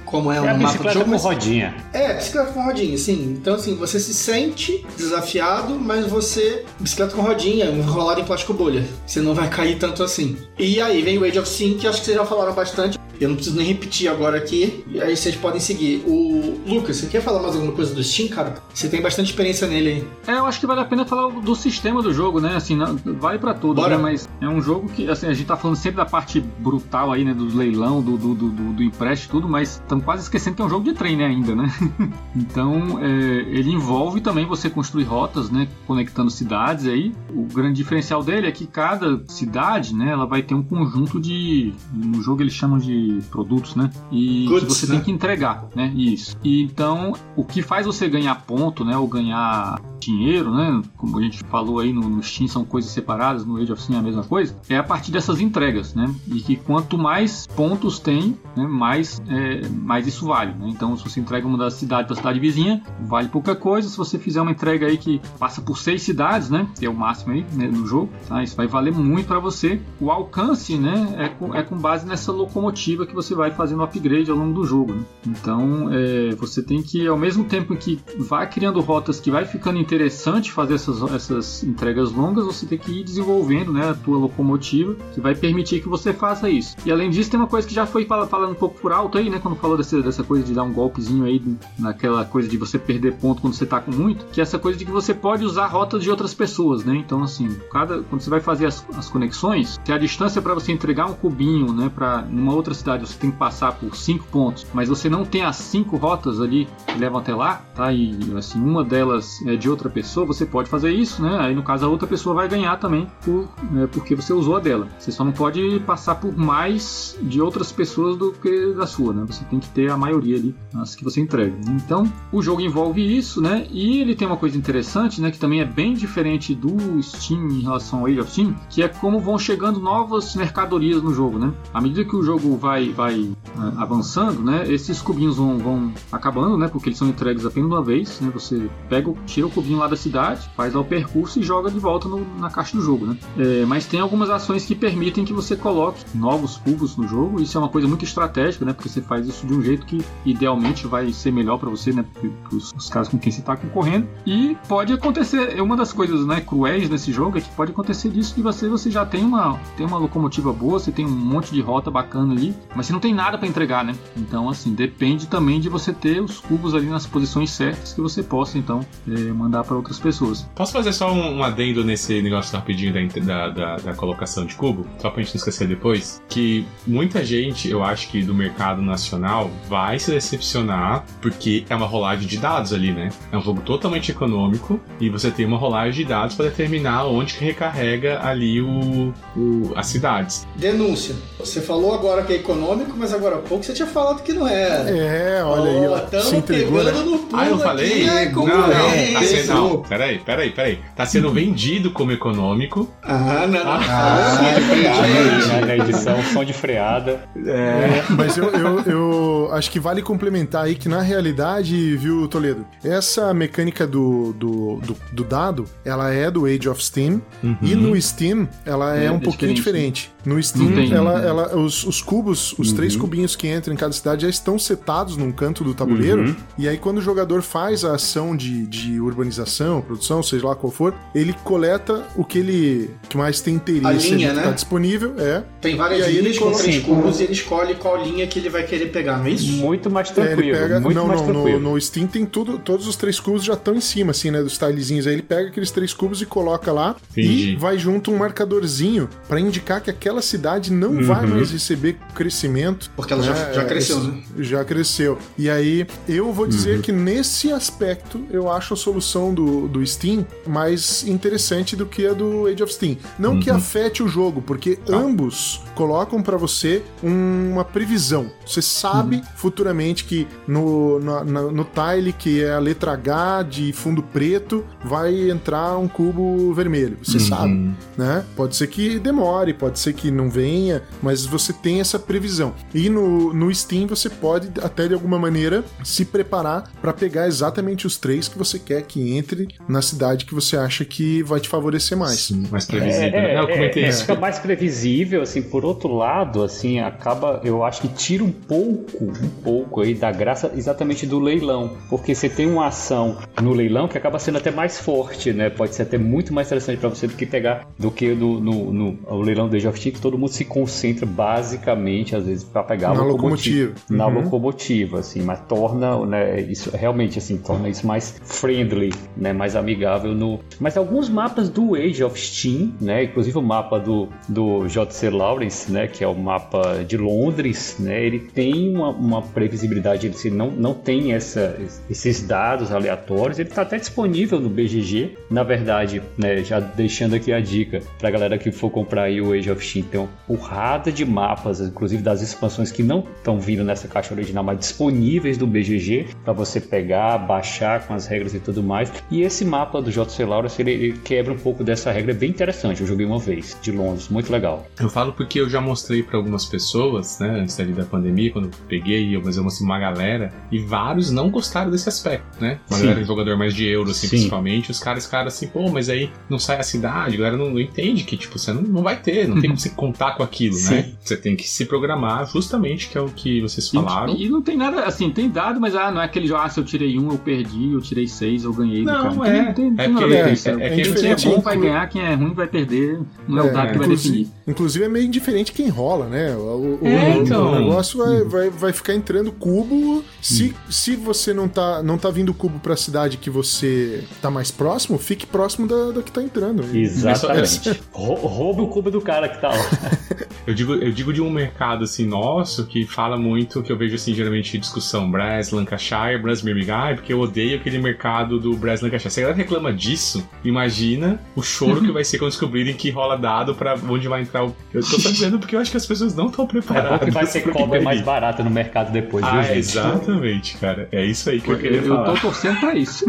A: como é, é um mapa de jogo.
F: Com mas... rodinha.
A: É, bicicleta com rodinha, sim. Então, assim, você se sente desafiado, mas você, bicicleta com rodinha, enrolado em plástico bolha. Você não vai cair tanto assim. E aí vem o Age of Sin, que acho que vocês já falaram bastante. Eu não preciso nem repetir agora aqui. E aí vocês podem seguir. O Lucas, você quer falar mais alguma coisa do Steam, cara? Você tem bastante experiência nele aí.
D: É, eu acho que vale a pena falar do sistema do jogo, né? Assim, vale para todos, né? Mas é um jogo que, assim, a gente tá falando sempre da parte brutal aí, né? Do leilão, do, do, do, do empréstimo tudo, mas estamos quase esquecendo que é um jogo de trem, né? Ainda, né? então, é, ele envolve também você construir rotas, né? Conectando cidades aí. O grande diferencial dele é que cada cidade, né? Ela vai ter um conjunto de. No jogo eles chamam de produtos, né? E Goods, que você né? tem que entregar, né? Isso. E então, o que faz você ganhar ponto, né? Ou ganhar dinheiro, né? Como a gente falou aí no, no Steam, são coisas separadas, no Age of Steam é a mesma coisa. É a partir dessas entregas, né? E que quanto mais pontos tem, né? mais, é, mais isso vale, né? Então, se você entrega uma das cidades da cidade vizinha, vale pouca coisa. Se você fizer uma entrega aí que passa por seis cidades, né? Que é o máximo aí né? no jogo, tá? Isso vai valer muito para você. O alcance, né? É com, é com base nessa locomotiva que você vai fazendo upgrade ao longo do jogo. Né? Então, é, você tem que, ao mesmo tempo que vai criando rotas que vai ficando interessante fazer essas, essas entregas longas, você tem que ir desenvolvendo né, a tua locomotiva, que vai permitir que você faça isso. E além disso, tem uma coisa que já foi falando um pouco por alto aí, né? Quando falou dessa, dessa coisa de dar um golpezinho aí, naquela coisa de você perder ponto quando você tá com muito, que é essa coisa de que você pode usar rotas de outras pessoas, né? Então, assim, cada, quando você vai fazer as, as conexões, se a distância para você entregar um cubinho, né, para numa outra cidade você tem que passar por cinco pontos, mas você não tem as cinco rotas ali que levam até lá, tá? E assim, uma delas é de outra pessoa, você pode fazer isso, né? Aí no caso a outra pessoa vai ganhar também por, né, porque você usou a dela. Você só não pode passar por mais de outras pessoas do que da sua, né? Você tem que ter a maioria ali, as que você entrega. Então o jogo envolve isso, né? E ele tem uma coisa interessante, né? Que também é bem diferente do Steam em relação ao Age of Steam, que é como vão chegando novas mercadorias no jogo, né? À medida que o jogo vai, vai é, avançando, né, esses cubinhos vão, vão acabando, né, porque eles são entregues apenas uma vez, né, você pega, tira o cubinho lá da cidade, faz lá o percurso e joga de volta no, na caixa do jogo, né. É, mas tem algumas ações que permitem que você coloque novos cubos no jogo, isso é uma coisa muito estratégica, né, porque você faz isso de um jeito que idealmente vai ser melhor para você, né, para os caras com quem você está concorrendo, e pode acontecer, é uma das coisas, né, cruéis nesse jogo é que pode acontecer disso de você, você já tem uma, tem uma locomotiva boa, você tem um monte de rota bacana ali, mas você não tem nada para entregar, né? Então, assim, depende também de você ter os cubos ali nas posições certas que você possa, então, é, mandar para outras pessoas.
C: Posso fazer só um, um, adendo nesse negócio rapidinho da, da, da, colocação de cubo? Só pra gente não esquecer depois. Que muita gente, eu acho que do mercado nacional, vai se decepcionar porque é uma rolagem de dados ali, né? É um jogo totalmente econômico e você tem uma rolagem de dados para determinar onde que recarrega ali o, o, as cidades.
A: Denúncia. Você falou agora que é econômico, mas agora há pouco você tinha falado que não era.
E: É, olha oh, aí.
A: Se entregou, né? no
C: Ah, eu falei?
A: É
C: não, não, tá sendo, não, peraí, peraí, peraí. Tá sendo vendido como econômico.
A: Ah, não. Ah,
F: ah é na edição, som de freada.
E: É. é. Mas eu, eu, eu acho que vale complementar aí que na realidade, viu, Toledo, essa mecânica do, do, do, do dado, ela é do Age of Steam. Uhum. E no Steam, ela é, é um pouquinho diferente. diferente. No Steam, ela, ela, os, os cubos, os uhum. três cubinhos que entram em cada cidade já estão setados num canto do tabuleiro. Uhum. E aí, quando o jogador faz a ação de, de urbanização, produção, seja lá qual for, ele coleta o que ele que mais tem interesse
A: linha, né?
E: tá disponível. É.
A: Tem várias ilhas com três cubos e ele escolhe qual linha que ele vai querer pegar, não é isso?
F: Muito mais tranquilo. É, pega, muito
E: não,
F: mais
E: não, tranquilo. No, no Steam tem tudo, todos os três cubos já estão em cima, assim, né? Dos tilezinhos. Aí ele pega aqueles três cubos e coloca lá Entendi. e vai junto um marcadorzinho para indicar que aquela cidade não uhum. vai mais receber crescimento.
A: Porque ela né? já, já cresceu, né?
E: Já cresceu. E aí, eu vou dizer uhum. que nesse aspecto, eu acho a solução do, do Steam mais interessante do que a do Age of Steam. Não uhum. que afete o jogo, porque tá. ambos colocam para você uma previsão. Você sabe uhum. futuramente que no, no, no, no tile, que é a letra H de fundo preto, vai entrar um cubo vermelho. Você uhum. sabe, né? Pode ser que demore, pode ser que não venha, mas você tem essa previsão. E no, no Steam você pode até de alguma maneira se preparar para pegar exatamente os três que você quer que entre na cidade que você acha que vai te favorecer mais. Sim,
C: mais previsível. É,
F: é, Não, eu comentei é, isso. Fica mais previsível, assim, por outro lado, assim, acaba, eu acho que tira um pouco, um pouco aí da graça exatamente do leilão, porque você tem uma ação no leilão que acaba sendo até mais forte, né? Pode ser até muito mais interessante para você do que pegar do que no, no, no leilão do Age of Steam, que todo mundo se concentra basicamente, às vezes, para pegar
E: na locomotiva.
F: Na uhum. locomotiva, assim, mas torna, né, isso realmente, assim, torna isso mais friendly, né, mais amigável no... Mas alguns mapas do Age of Steam, né, inclusive o mapa do, do J.C. Lawrence, né, que é o mapa de Londres, né, ele tem uma, uma previsibilidade, ele não, não tem essa, esses dados aleatórios, ele está até disponível no BGG, na verdade, né, já deixando aqui a dica para a galera que for comprar aí o Age of Steam, tem uma porrada de mapas, inclusive das expansões que não estão vindo nessa caixa original, mas disponíveis do BGG para você pegar, baixar com as regras e tudo mais. E esse mapa do JC Lawrence, ele, ele, quebra um pouco dessa regra, é bem interessante. Eu joguei uma vez, de Londres, muito legal.
C: Eu falo porque eu já mostrei para algumas pessoas, né, antes da pandemia, quando eu peguei, mas eu mostrei uma galera, e vários não gostaram desse aspecto, né? Uma Sim. galera jogador mais de euro, assim, Sim. principalmente, os caras, caras assim, pô, mas aí não sai a cidade, a galera não, não entende que, tipo, você não, não vai ter, não tem como você contar com aquilo, né? Sim. né? Você tem que se programar justamente, que é o que vocês falaram.
D: E, e, não tem nada, assim, tem dado, mas ah, não é aquele ah, se eu tirei um, eu perdi, eu tirei seis, eu ganhei.
C: Não, é. Não tem,
D: é, porque, é, é, é, quem é bom vai ganhar, quem é ruim vai perder, não é, o dado que vai definir.
E: Inclusive é meio indiferente quem rola, né? O, o,
C: é, então.
E: o negócio vai, vai, vai ficar entrando cubo. Se, hum. se você não tá, não tá vindo cubo pra cidade que você tá mais próximo, fique próximo da, da que tá entrando.
F: Exatamente. Roube o cubo do cara que tá lá.
C: eu, digo, eu digo de um mercado assim nosso que fala muito, que eu vejo assim, geralmente discussão Brass, Lancashire, Brass Birmingham, porque eu odeio aquele mercado do Brass Lancashire. Se a galera reclama disso, imagina o choro que vai ser quando descobrirem que rola dado para onde vai entrar o. Eu tô só dizendo porque eu acho que as pessoas não estão preparadas. É bom
F: que vai ser cópia mais barata no mercado depois,
C: ah,
F: viu, gente?
C: Exatamente, cara. É isso aí que eu, eu queria
D: eu
C: falar.
D: Eu tô torcendo pra isso.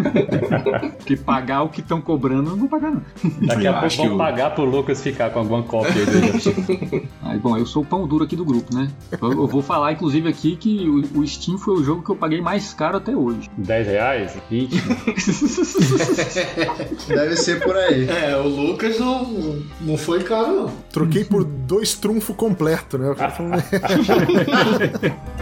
D: que pagar o que estão cobrando, eu não vou pagar, não.
F: Daqui a pouco vão eu... pagar pro Lucas ficar com alguma cópia dele.
D: Aí, bom, eu sou o pão duro aqui do grupo, né? Eu, eu vou falar, inclusive, aqui que o, o, Steam foi o jogo que eu paguei mais caro até hoje.
F: 10 reais? 20?
B: Deve ser por aí.
A: É, o Lucas não, não foi caro, não.
E: Troquei por dois trunfos completo, né?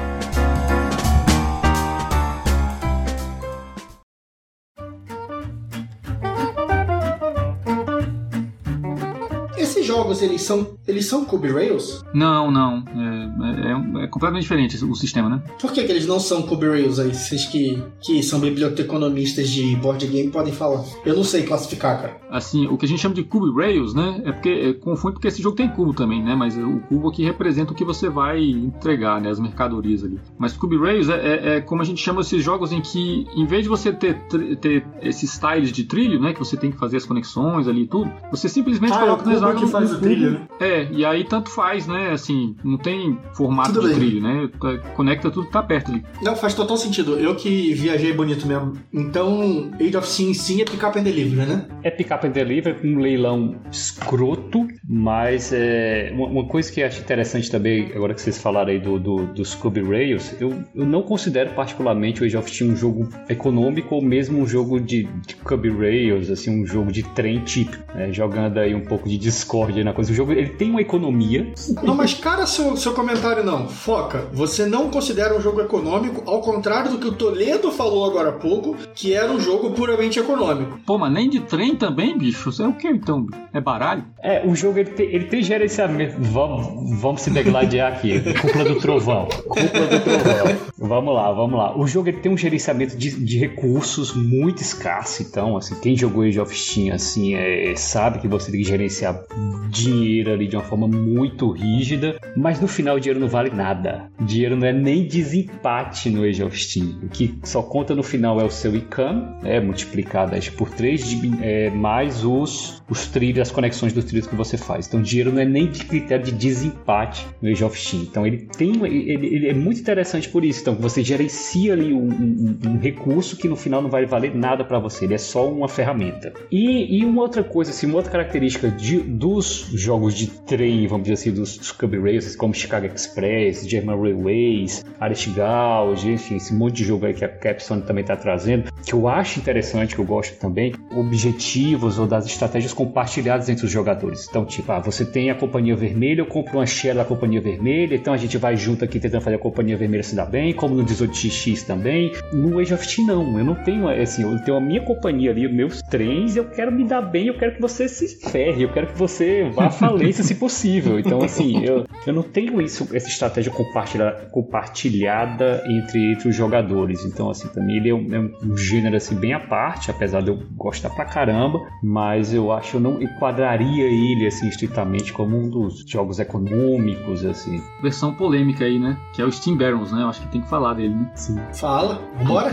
A: jogos eles são, eles são Cube Rails?
D: Não, não. É, é, é, completamente diferente o sistema, né?
A: Por que, que eles não são Cube Rails aí? Vocês que, que são biblioteconomistas de board game podem falar. Eu não sei classificar, cara.
D: Assim, o que a gente chama de Cube Rails, né? É porque é, confunde porque esse jogo tem cubo também, né? Mas o cubo aqui representa o que você vai entregar, né? As mercadorias ali. Mas Cube Rails é, é, é como a gente chama esses jogos em que, em vez de você ter, ter esses tiles de trilho, né? Que você tem que fazer as conexões ali e tudo, você simplesmente
A: ah,
D: coloca
A: é o cubo que faz o trilho, né?
D: É, e aí tanto faz, né? Assim, não tem formato tudo de bem. trilho, né? Tá, conecta tudo que tá perto ali.
A: Não, faz total sentido. Eu que viajei bonito mesmo. Então, Age of Sin sim é pick up and delivery, né?
F: É pick up and delivery com um leilão escroto, mas é, uma, uma, coisa que eu acho interessante também, agora que vocês falaram aí do, do, dos Cube Rails, eu, eu não considero particularmente o Age of Sin um jogo econômico ou mesmo um jogo de, de Rails, assim, um jogo de trem típico, né? jogando aí um pouco de discórdia na coisa. O jogo ele tem uma economia.
A: Não, mas cara, seu, seu comentário não. Foca. Você não considera um jogo econômico, ao contrário do que o Toledo falou agora há pouco, que era um jogo puramente econômico.
D: Pô, mas nem de trem também, bicho? É o que então? É baralho?
F: É, o jogo ele tem, ele tem gerenciamento. Vamos, vamos se degladiar aqui. Cúpula do trovão. Cúpula do trovão. Vamos lá, vamos lá. O jogo ele tem um gerenciamento de, de recursos muito escasso. Então, assim, quem jogou Age of Steam, assim, é, sabe que você tem que gerenciar dinheiro ali de uma forma muito rígida, mas no final o dinheiro não vale nada. O dinheiro não é nem desempate no Steam. O que só conta no final é o seu income, é multiplicado por 3, é, mais os, os trilhos, as conexões dos trilhos que você faz. Então o dinheiro não é nem de critério de desempate no Age of Steam. Então ele tem ele, ele é muito interessante por isso. Então você gerencia ali um, um, um recurso que no final não vai valer nada para você. Ele é só uma ferramenta. E, e uma outra coisa, assim, uma outra característica de, dos jogos de trem, vamos dizer assim, dos, dos Cub Races, como Chicago Express, German Railways, Arist Gauge, enfim, esse monte de jogo aí que a Capstone também está trazendo, que eu acho interessante, que eu gosto também, objetivos ou das estratégias compartilhadas entre os jogadores. Então, tipo, ah, você tem a Companhia Vermelha, eu compro uma share da Companhia Vermelha, então a gente vai junto aqui tentando fazer a Companhia Vermelha se dar bem, como no 18XX também. No Age of Steam, não. Eu não tenho, assim, eu tenho a minha companhia ali, meus trens, eu quero me dar bem, eu quero que você se ferre, eu quero que você vá à falência se possível. Então, assim, eu, eu não tenho isso, essa estratégia compartilhada, compartilhada entre, entre os jogadores. Então, assim, também ele é um, é um, gênero assim, bem à parte, apesar de eu gostar pra caramba, mas eu acho que eu não enquadraria ele assim, estritamente como um dos jogos econômicos, assim.
D: Versão polêmica aí, né? Que é o Steam Barons, né? Eu acho que tem que falar dele, né?
A: Sim. Fala, bora!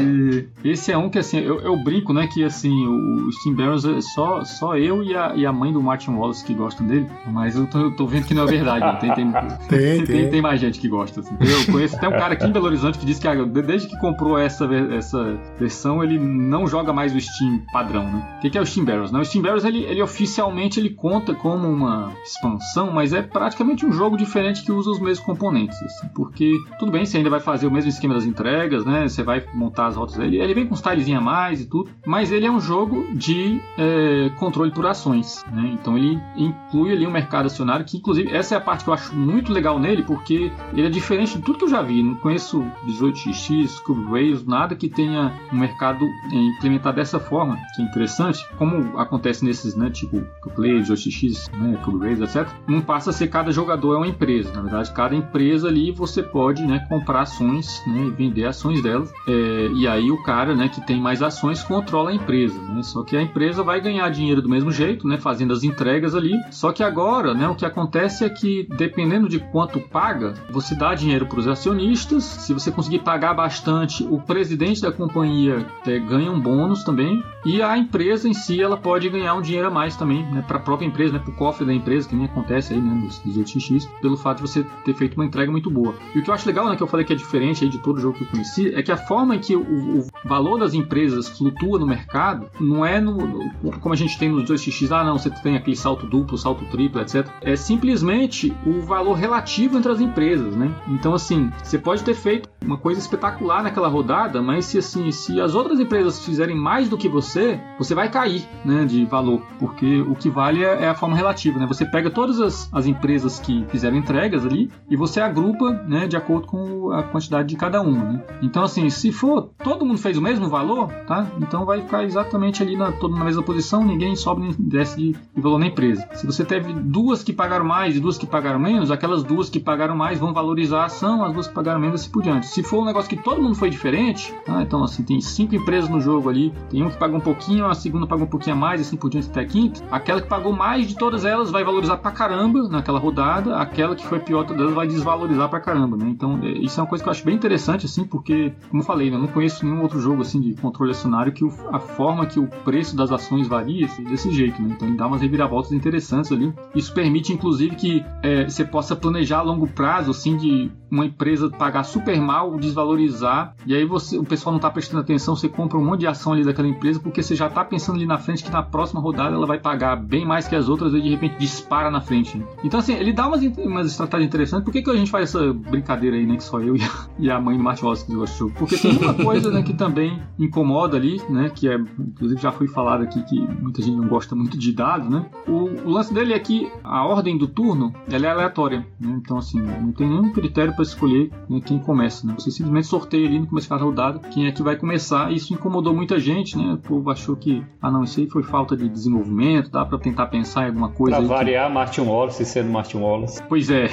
D: Esse é um que, assim, eu, eu brinco, né? Que, assim, o Steam Barons é só, só eu e a, e a mãe do Martin Wallace que gostam dele, mas eu tô, tô vendo que não é verdade. Tem, tem, tem, tem, tem, mais gente que gosta. Assim. Eu conheço até um cara aqui em Belo Horizonte que disse que desde que comprou essa, essa versão, ele não joga mais o Steam padrão, né? O que é o Steam Barrels? Né? O Steam Barrels, ele, ele oficialmente ele conta como uma expansão, mas é praticamente um jogo diferente que usa os mesmos componentes, assim, porque tudo bem, você ainda vai fazer o mesmo esquema das entregas, né? Você vai montar as rotas dele, ele vem com uns tilezinhos a mais e tudo, mas ele é um jogo de é, controle por ações, né? Então ele inclui ali um mercado acionário que, inclusive, essa é a parte que eu acho muito legal nele, porque ele é diferente de tudo que eu já vi. Não conheço 18x, Cube Rails, nada que tenha um mercado é, implementado dessa forma, que é interessante. Como acontece nesses, né, tipo Play, 18x, né, etc. Não passa a ser cada jogador é uma empresa. Na verdade, cada empresa ali você pode, né, comprar ações, né, e vender ações delas. É, e aí o cara, né, que tem mais ações controla a empresa, né? Só que a empresa vai ganhar dinheiro do mesmo jeito, né, fazendo as entregas ali. Só que agora, né, o que acontece é que dependendo de quanto paga, você dá dinheiro para os acionistas. Se você conseguir pagar bastante, o presidente da companhia é, ganha um bônus também. E a empresa em si ela pode ganhar um dinheiro a mais também, né, para a própria empresa, né, para o cofre da empresa, que nem acontece aí né, nos 18x, pelo fato de você ter feito uma entrega muito boa. E o que eu acho legal, né, que eu falei que é diferente aí de todo jogo que eu conheci, é que a forma em que o, o valor das empresas flutua no mercado não é no, no, como a gente tem nos 2x, ah não, você tem aquele salto duplo, salto alto, triplo, etc. É simplesmente o valor relativo entre as empresas, né? Então, assim, você pode ter feito uma coisa espetacular naquela rodada, mas se assim, se as outras empresas fizerem mais do que você, você vai cair, né, de valor, porque o que vale é, é a forma relativa, né? Você pega todas as, as empresas que fizeram entregas ali e você agrupa, né, de acordo com a quantidade de cada uma, né? Então, assim, se for todo mundo fez o mesmo valor, tá? Então vai ficar exatamente ali na, todo na mesma posição, ninguém sobe nem desce de, de valor na empresa. Se você teve duas que pagaram mais e duas que pagaram menos, aquelas duas que pagaram mais vão valorizar a ação, as duas que pagaram menos assim por diante. Se for um negócio que todo mundo foi diferente, tá? Então, assim, tem cinco empresas no jogo ali, tem um que paga um pouquinho, a segunda paga um pouquinho a mais, assim por diante até a quinta. Aquela que pagou mais de todas elas vai valorizar pra caramba naquela rodada, aquela que foi pior todas vai desvalorizar pra caramba, né? Então, é, isso é uma coisa que eu acho bem interessante, assim, porque, como eu falei, né, eu não conheço nenhum outro jogo, assim, de controle acionário que a forma que o preço das ações varia assim, desse jeito, né? Então, ele dá umas reviravoltas interessantes ali. Isso permite, inclusive, que é, você possa planejar a longo prazo, assim, de uma empresa pagar super mal, desvalorizar, e aí você, o pessoal não está prestando atenção, você compra um monte de ação ali daquela empresa porque você já está pensando ali na frente que na próxima rodada ela vai pagar bem mais que as outras e de repente dispara na frente. Então assim, ele dá umas, umas estratégias interessantes. Por que, que a gente faz essa brincadeira aí, né, que só eu e a, e a mãe do Martin Wallace que jogo? Porque tem uma coisa né, que também incomoda ali, né, que é, inclusive já foi falado aqui que muita gente não gosta muito de dados, né? O, o lance dele é que a ordem do turno, ela é aleatória, né? Então assim, não tem nenhum critério para escolher né, quem começa. Né? Você simplesmente sorteia ali no começo da rodada quem é que vai começar. Isso incomodou muita gente, né? O povo achou que, ah não, isso aí foi falta de desenvolvimento, dá para tentar pensar em alguma coisa.
F: Pra variar, que... Martin Wallace sendo Martin Wallace.
D: Pois é.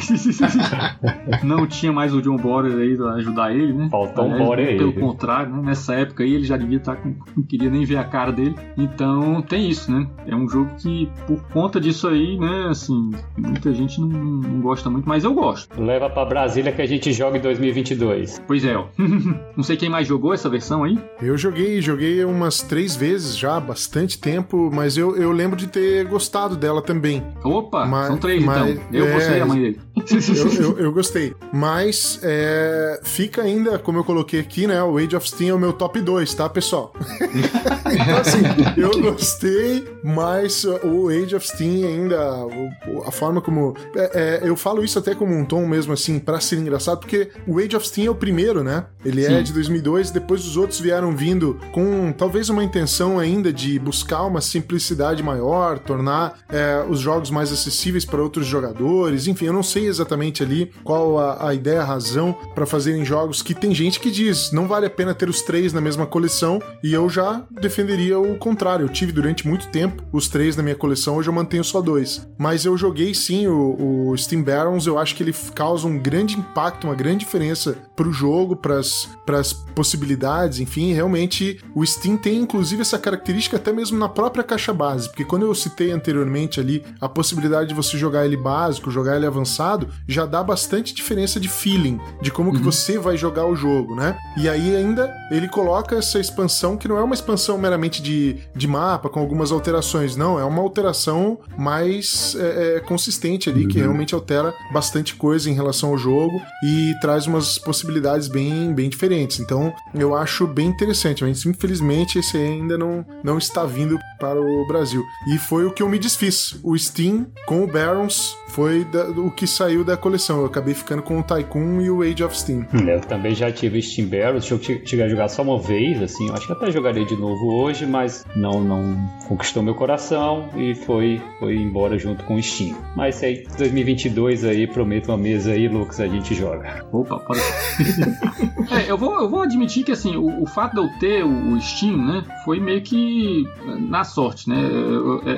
D: não tinha mais o John Borer aí pra ajudar ele, né?
F: Faltou um Borer aí.
D: Pelo contrário, né? nessa época aí ele já devia estar tá com. não queria nem ver a cara dele. Então tem isso, né? É um jogo que, por conta disso aí, né, assim, muita gente não, não gosta muito, mas eu gosto.
F: Leva pra Brasília que a gente joga em 2022.
D: Pois é, ó. Não sei quem mais jogou essa versão aí.
E: Eu joguei, joguei umas três vezes já, bastante tempo, mas eu, eu lembro de ter gostado dela também.
D: Opa, mas, são três então. mas, então. Eu é, gostei a mãe dele.
E: Eu, eu, eu gostei. Mas é, fica ainda, como eu coloquei aqui, né? O Age of Steam é o meu top 2, tá, pessoal? então, assim, eu gostei, mas o Age of Steam ainda, a forma como. É, é, eu falo isso até como um tom mesmo, assim, pra ser engraçado, porque o Age of Steam é o primeiro, né? Ele é Sim. é de 2002, depois os outros vieram vindo com talvez uma intenção ainda de buscar uma simplicidade maior, tornar é, os jogos mais acessíveis para outros jogadores. Enfim, eu não sei exatamente ali qual a, a ideia, a razão para fazerem jogos que tem gente que diz não vale a pena ter os três na mesma coleção e eu já defenderia o contrário. Eu tive durante muito tempo os três na minha coleção, hoje eu mantenho só dois. Mas eu joguei sim o, o Steam Barons, eu acho que ele causa um grande impacto, uma grande diferença pro jogo, pras, pras possibilidades, enfim, realmente o Steam tem inclusive essa característica até mesmo na própria caixa base, porque quando eu citei anteriormente ali a possibilidade de você jogar ele básico, jogar ele avançado, já dá bastante diferença de feeling, de como uhum. que você vai jogar o jogo, né? E aí ainda ele coloca essa expansão que não é uma expansão meramente de, de mapa com algumas alterações, não, é uma alteração mais é, é, consistente ali, uhum. que realmente altera bastante coisa em relação ao jogo e traz umas possibilidades bem, bem diferentes. Então eu acho bem interessante, mas infelizmente esse ainda não, não está vindo para o Brasil. E foi o que eu me desfiz. O Steam com o Barons foi da, o que saiu da coleção. Eu acabei ficando com o Tycoon e o Age of Steam.
F: Eu também já tive Steam Barrels, eu cheguei a jogar só uma vez, assim, acho que até jogarei de novo hoje, mas não, não conquistou meu coração e foi, foi embora junto com o Steam. Mas aí, 2022 aí, prometo uma mesa aí, Lucas, a gente joga.
D: Opa, pode. é, eu vou, eu vou admitir que, assim, o, o fato de eu ter o, o, Steam, né, foi meio que na sorte, né,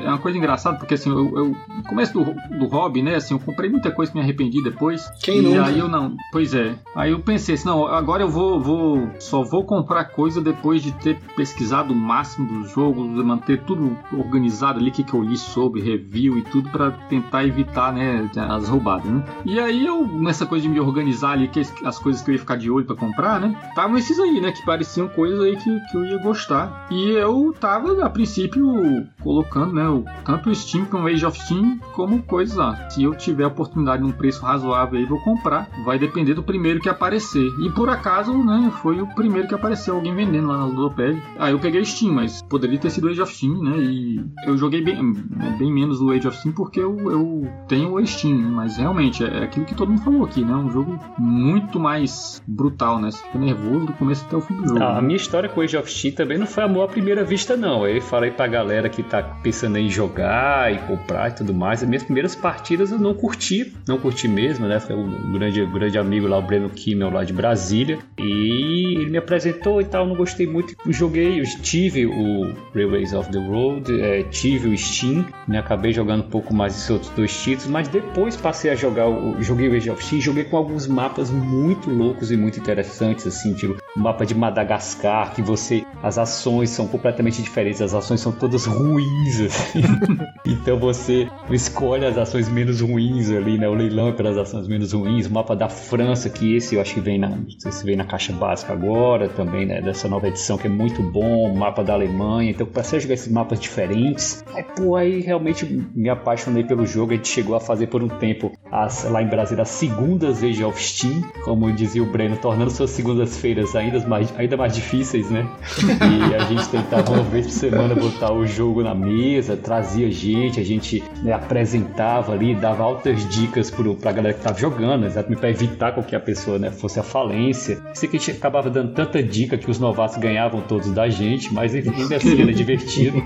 D: é uma coisa engraçada, porque, assim, eu, eu no começo do, do hobby, né, assim, eu comprei muita coisa que me arrependi depois.
A: Quem não?
D: E aí eu não, pois é. Aí eu pensei assim, não, agora eu vou, vou, só vou comprar coisa depois de ter pesquisado o máximo dos jogos, manter tudo organizado ali, o que, que eu li sobre, review e tudo, para tentar evitar, né, as roubadas, né. E aí eu, nessa coisa de me organizar ali, que as coisas que eu ia ficar de olho para comprar, né, estavam esses aí, né, que pareciam coisas aí que, que eu ia gostar. E eu tava, a princípio, colocando, né, tanto o Steam como o Age of Steam como coisas lá. Se eu tiver a oportunidade num preço razoável aí, vou comprar. Vai depender do primeiro que aparecer. E por acaso, né, foi o primeiro que apareceu alguém vendendo lá na Ludopad. Aí eu peguei Steam, mas poderia ter sido Age of Steam, né? E eu joguei bem, né, bem menos o Age of Steam porque eu, eu tenho o Steam, né? mas realmente é aquilo que todo mundo falou aqui, né? Um jogo muito mais brutal, né? Você fica nervoso do começo até o fim do jogo.
F: Ah,
D: né?
F: A minha história com Age of Steam também não foi amor à primeira vista, não. Eu falei pra galera que tá pensando em jogar e comprar e tudo mais. As minhas primeiras partidas eu não curti, não curti mesmo, né? Foi um grande, grande amigo lá, o Breno Kimmel, lá de Brasília. E ele me apresentou e tal, não gostei muito. Joguei, tive o Railways of the Road, é, tive o Steam, né? Acabei jogando um pouco mais esses outros dois títulos, mas depois passei a jogar, o, joguei o Age of Steam, joguei com alguns mapas muito loucos e muito interessantes, assim, tipo o mapa de Madagascar, que você, as ações são completamente diferentes, as ações são todas ruins, assim. então você escolhe as ações menos ruins ali, né? O leilão é pelas ações menos ruins, o mapa da França, que esse eu acho que vem na, se vem na caixa básica agora, também, né? Dessa nova edição que é muito bom, o mapa da Alemanha, então passei a jogar esses mapas diferentes, aí, pô, aí realmente me apaixonei pelo jogo, a gente chegou a fazer por um tempo as, lá em Brasília as segundas Age of Steam, como dizia o Breno, tornando suas segundas-feiras ainda mais, ainda mais difíceis, né? E a gente tentava uma vez por semana botar o jogo na mesa, trazia gente, a gente né, apresentava ali, dava altas dicas pro, pra galera que tava jogando, exatamente para evitar qualquer pessoa né, fosse a falência. Sei que a gente acabava dando tanta dica que os novatos ganhavam todos da gente, mas ainda assim era divertido.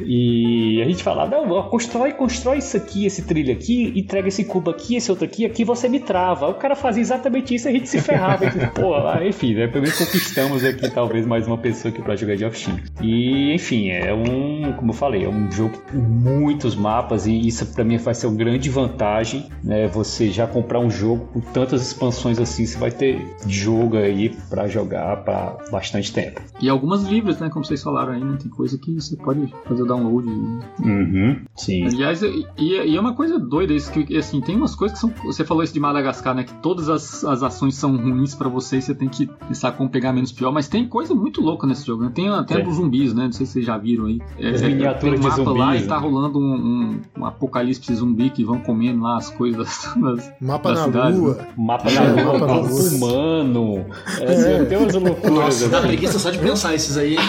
F: E a gente falava, não, constrói, constrói isso aqui, esse trilho aqui, entrega esse cubo aqui, esse outro aqui, aqui você me trava. O cara fazia exatamente isso e a gente se ferrava. Pô, enfim, né? Pelo menos conquistamos aqui talvez mais uma pessoa aqui pra jogar de off E, enfim, é um, como eu falei, é um jogo com muitos mapas e isso para mim vai ser uma grande vantagem, né? Você já comprar um jogo com tantas expansões assim, você vai ter jogo aí para jogar para bastante tempo.
D: E algumas livres, né? Como vocês falaram aí, né? Tem coisa que você pode fazer download.
F: Uhum, sim.
D: Aliás, e, e é uma coisa doida isso, que assim, tem umas coisas que são. Você falou isso de Madagascar, né? Que todas as, as ações são ruins para você e você tem que pensar como pegar menos pior, mas tem coisa muito louca nesse jogo, né? Tem até dos zumbis, né? Não sei se vocês já viram aí.
F: É, miniaturas
D: tem um mapa
F: zumbis,
D: lá e
F: né?
D: tá rolando um, um, um apocalipse zumbi que vão comendo lá as coisas das,
E: Mapa
D: das
E: na
D: cidades,
E: lua.
D: né?
F: Mapa
E: É,
F: da lua,
E: mapa da
F: humano. É, assim, tem umas loucuras.
A: Nossa, dá
F: assim.
A: preguiça só de pensar esses aí.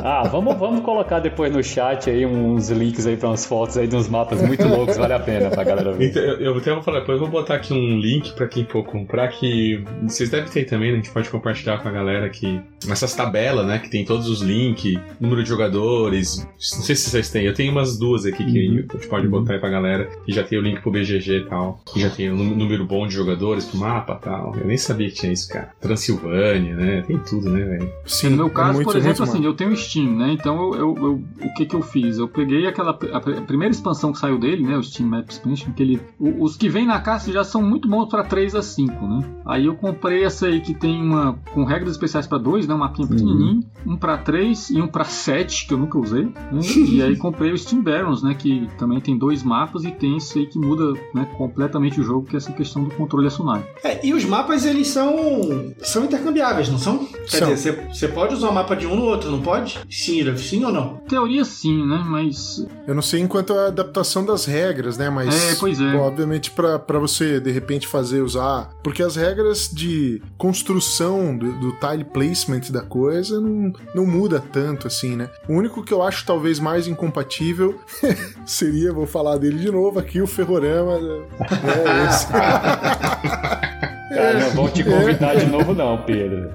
F: Ah, vamos, vamos colocar depois no chat aí uns links aí pra umas fotos aí de uns mapas muito loucos, vale a pena pra galera ver.
C: Então, eu, eu até vou falar, depois eu vou botar aqui um link pra quem for comprar, que vocês devem ter também, né? A gente pode compartilhar com a galera que essas tabelas, né? Que tem todos os links, número de jogadores. Não sei se vocês têm, eu tenho umas duas aqui que
F: Uhum.
C: a gente pode botar aí pra galera, que já tem o link pro BGG e tal, que já tem o nú- número bom de jogadores pro mapa e tal. Eu nem sabia que tinha isso, cara. Transilvânia, né? Tem tudo, né, velho?
E: Sim,
D: No meu
E: é
D: caso,
E: muito,
D: por exemplo,
E: muito
D: assim, eu tenho Steam, né? Então eu, eu- eu- o que que eu fiz? Eu peguei aquela a pr- a primeira expansão que saiu dele, né? O Steam Map Expansion, que ele, o- os que vem na caixa já são muito bons para 3 a 5, né? Aí eu comprei essa aí que tem uma com regras especiais para 2, né? Um mapinha pequenininho, um para 3 e um para 7, que eu nunca usei. né? E aí comprei o Steam Barons, né? Que também tem dois mapas e tem esse aí que muda né, completamente o jogo, que é essa questão do controle acionário.
A: É, e os mapas, eles são são intercambiáveis, não são? Quer
E: São.
A: dizer, você- pode usar o mapa de um no outro, não pode? Sim, sim ou não?
D: Teoria sim, né? Mas
E: Eu não sei enquanto a adaptação das regras, né? Mas,
D: É, pois é.
E: pô, obviamente, pra pra você de repente fazer usar. Porque as regras de construção do, do tile placement da coisa não, não muda tanto assim, né? O único que eu acho talvez mais incompatível seria, vou falar dele de novo aqui, o Ferrorama. né? É, esse.
F: Cara, não vão te convidar de novo, não, Pedro.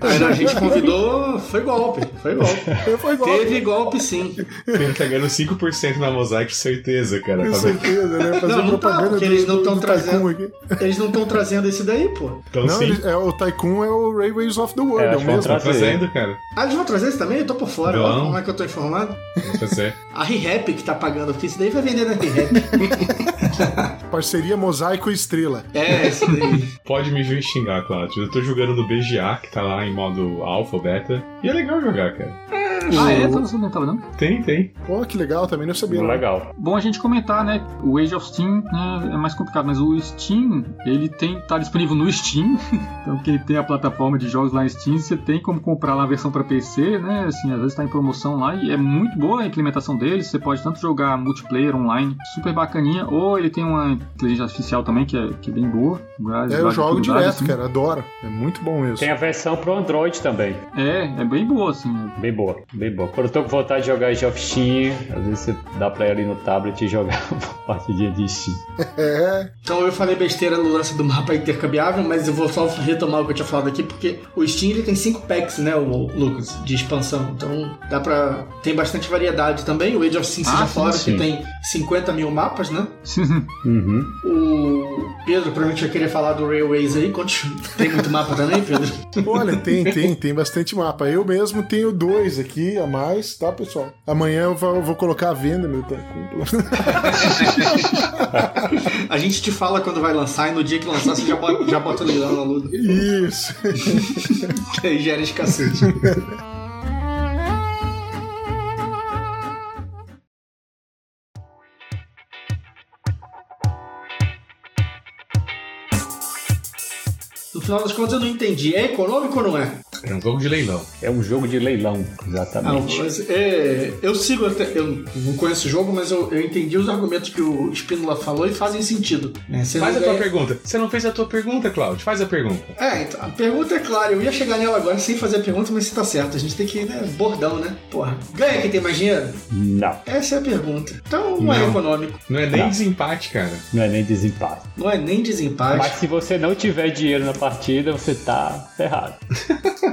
A: Aí a gente convidou, foi golpe, foi golpe.
E: Foi igual.
A: Teve golpe sim.
C: Ele tá ganhando 5% na Mosaic, certeza, cara.
E: Com
C: Tá
E: certeza, né? Fazer
A: Não, não tá,
E: propaganda
A: porque
E: do-
A: eles não
E: do-
A: tão
E: do
A: trazendo-
E: aqui.
A: Eles não estão trazendo esse daí, pô.
C: Então
E: Não, eles- é, o Tycoon é o Railways of the World,
F: É,
E: é, o mesmo.
C: tá
F: trazer.
C: fazendo, cara.
A: Ah, eles vão trazer esse também? Eu tô por fora, ó, como é que eu tô informado? A ReHap que tá pagando, porque isso daí vai vender na ReHap.
E: Parceria Mosaico e Estrela.
A: é, isso daí.
C: Pode me xingar, Cláudio. Eu tô jogando no BGA, que tá lá em modo alpha, beta. E é legal jogar, cara.
D: Ah, é? Então não tava não?
C: Tem, tem.
E: Pô, que legal, também não sabia. Não.
F: Legal.
D: Bom a gente comentar, né? O Age of Steam né, é mais complicado, mas o Steam, ele tem tá disponível no Steam. então quem tem a plataforma de jogos lá em Steam, você tem como comprar lá a versão para PC, né? Assim, às vezes tá em promoção lá e é muito boa a implementação dele. Você pode tanto jogar multiplayer online, super bacaninha, ou ele tem uma inteligência artificial também que é, que é bem boa.
E: É, eu jogo direto, assim. cara, adoro. É muito bom mesmo.
F: Tem a versão pro Android também.
D: É, é bem boa, assim.
F: Bem boa, bem boa. Quando eu tô com vontade de jogar Age of Steam, às vezes você dá pra ir ali no tablet e jogar uma partidinha de Steam.
A: É. Então eu falei besteira no lance do mapa intercambiável, mas eu vou só retomar o que eu tinha falado aqui, porque o Steam ele tem 5 packs, né, o Lucas, de expansão. Então dá pra. Tem bastante variedade também. O Age of Steam seja ah, fora, sim. que tem 50 mil mapas, né?
F: uhum.
A: O Pedro provavelmente vai querer falar do Railways aí. Tem muito mapa também, Pedro?
E: Olha, tem, tem, tem bastante mapa. Eu mesmo tenho dois aqui a mais, tá, pessoal? Amanhã eu vou, vou colocar a venda, meu. Tá?
A: a gente te fala quando vai lançar e no dia que lançar você já bota, já bota na luta.
E: Isso.
A: que aí gera escassez. No final das contas eu não entendi. É econômico ou não é?
C: É um jogo de leilão.
F: É um jogo de leilão, exatamente.
A: Não, é, eu sigo até. Eu não conheço o jogo, mas eu, eu entendi os argumentos que o Spínola falou e fazem sentido.
C: É, Faz a tua pergunta. Você não fez a tua pergunta, Claudio. Faz a pergunta.
A: É, então, a pergunta é clara. Eu ia chegar nela agora sem fazer a pergunta, mas você tá certo. A gente tem que ir, né? Bordão, né? Porra. Ganha quem tem mais dinheiro?
F: Não.
A: Essa é a pergunta. Então não, é não. é econômico.
C: Não é nem não. desempate, cara.
F: Não é nem desempate.
A: Não é nem desempate.
F: Mas se você não tiver dinheiro na partida, você tá ferrado.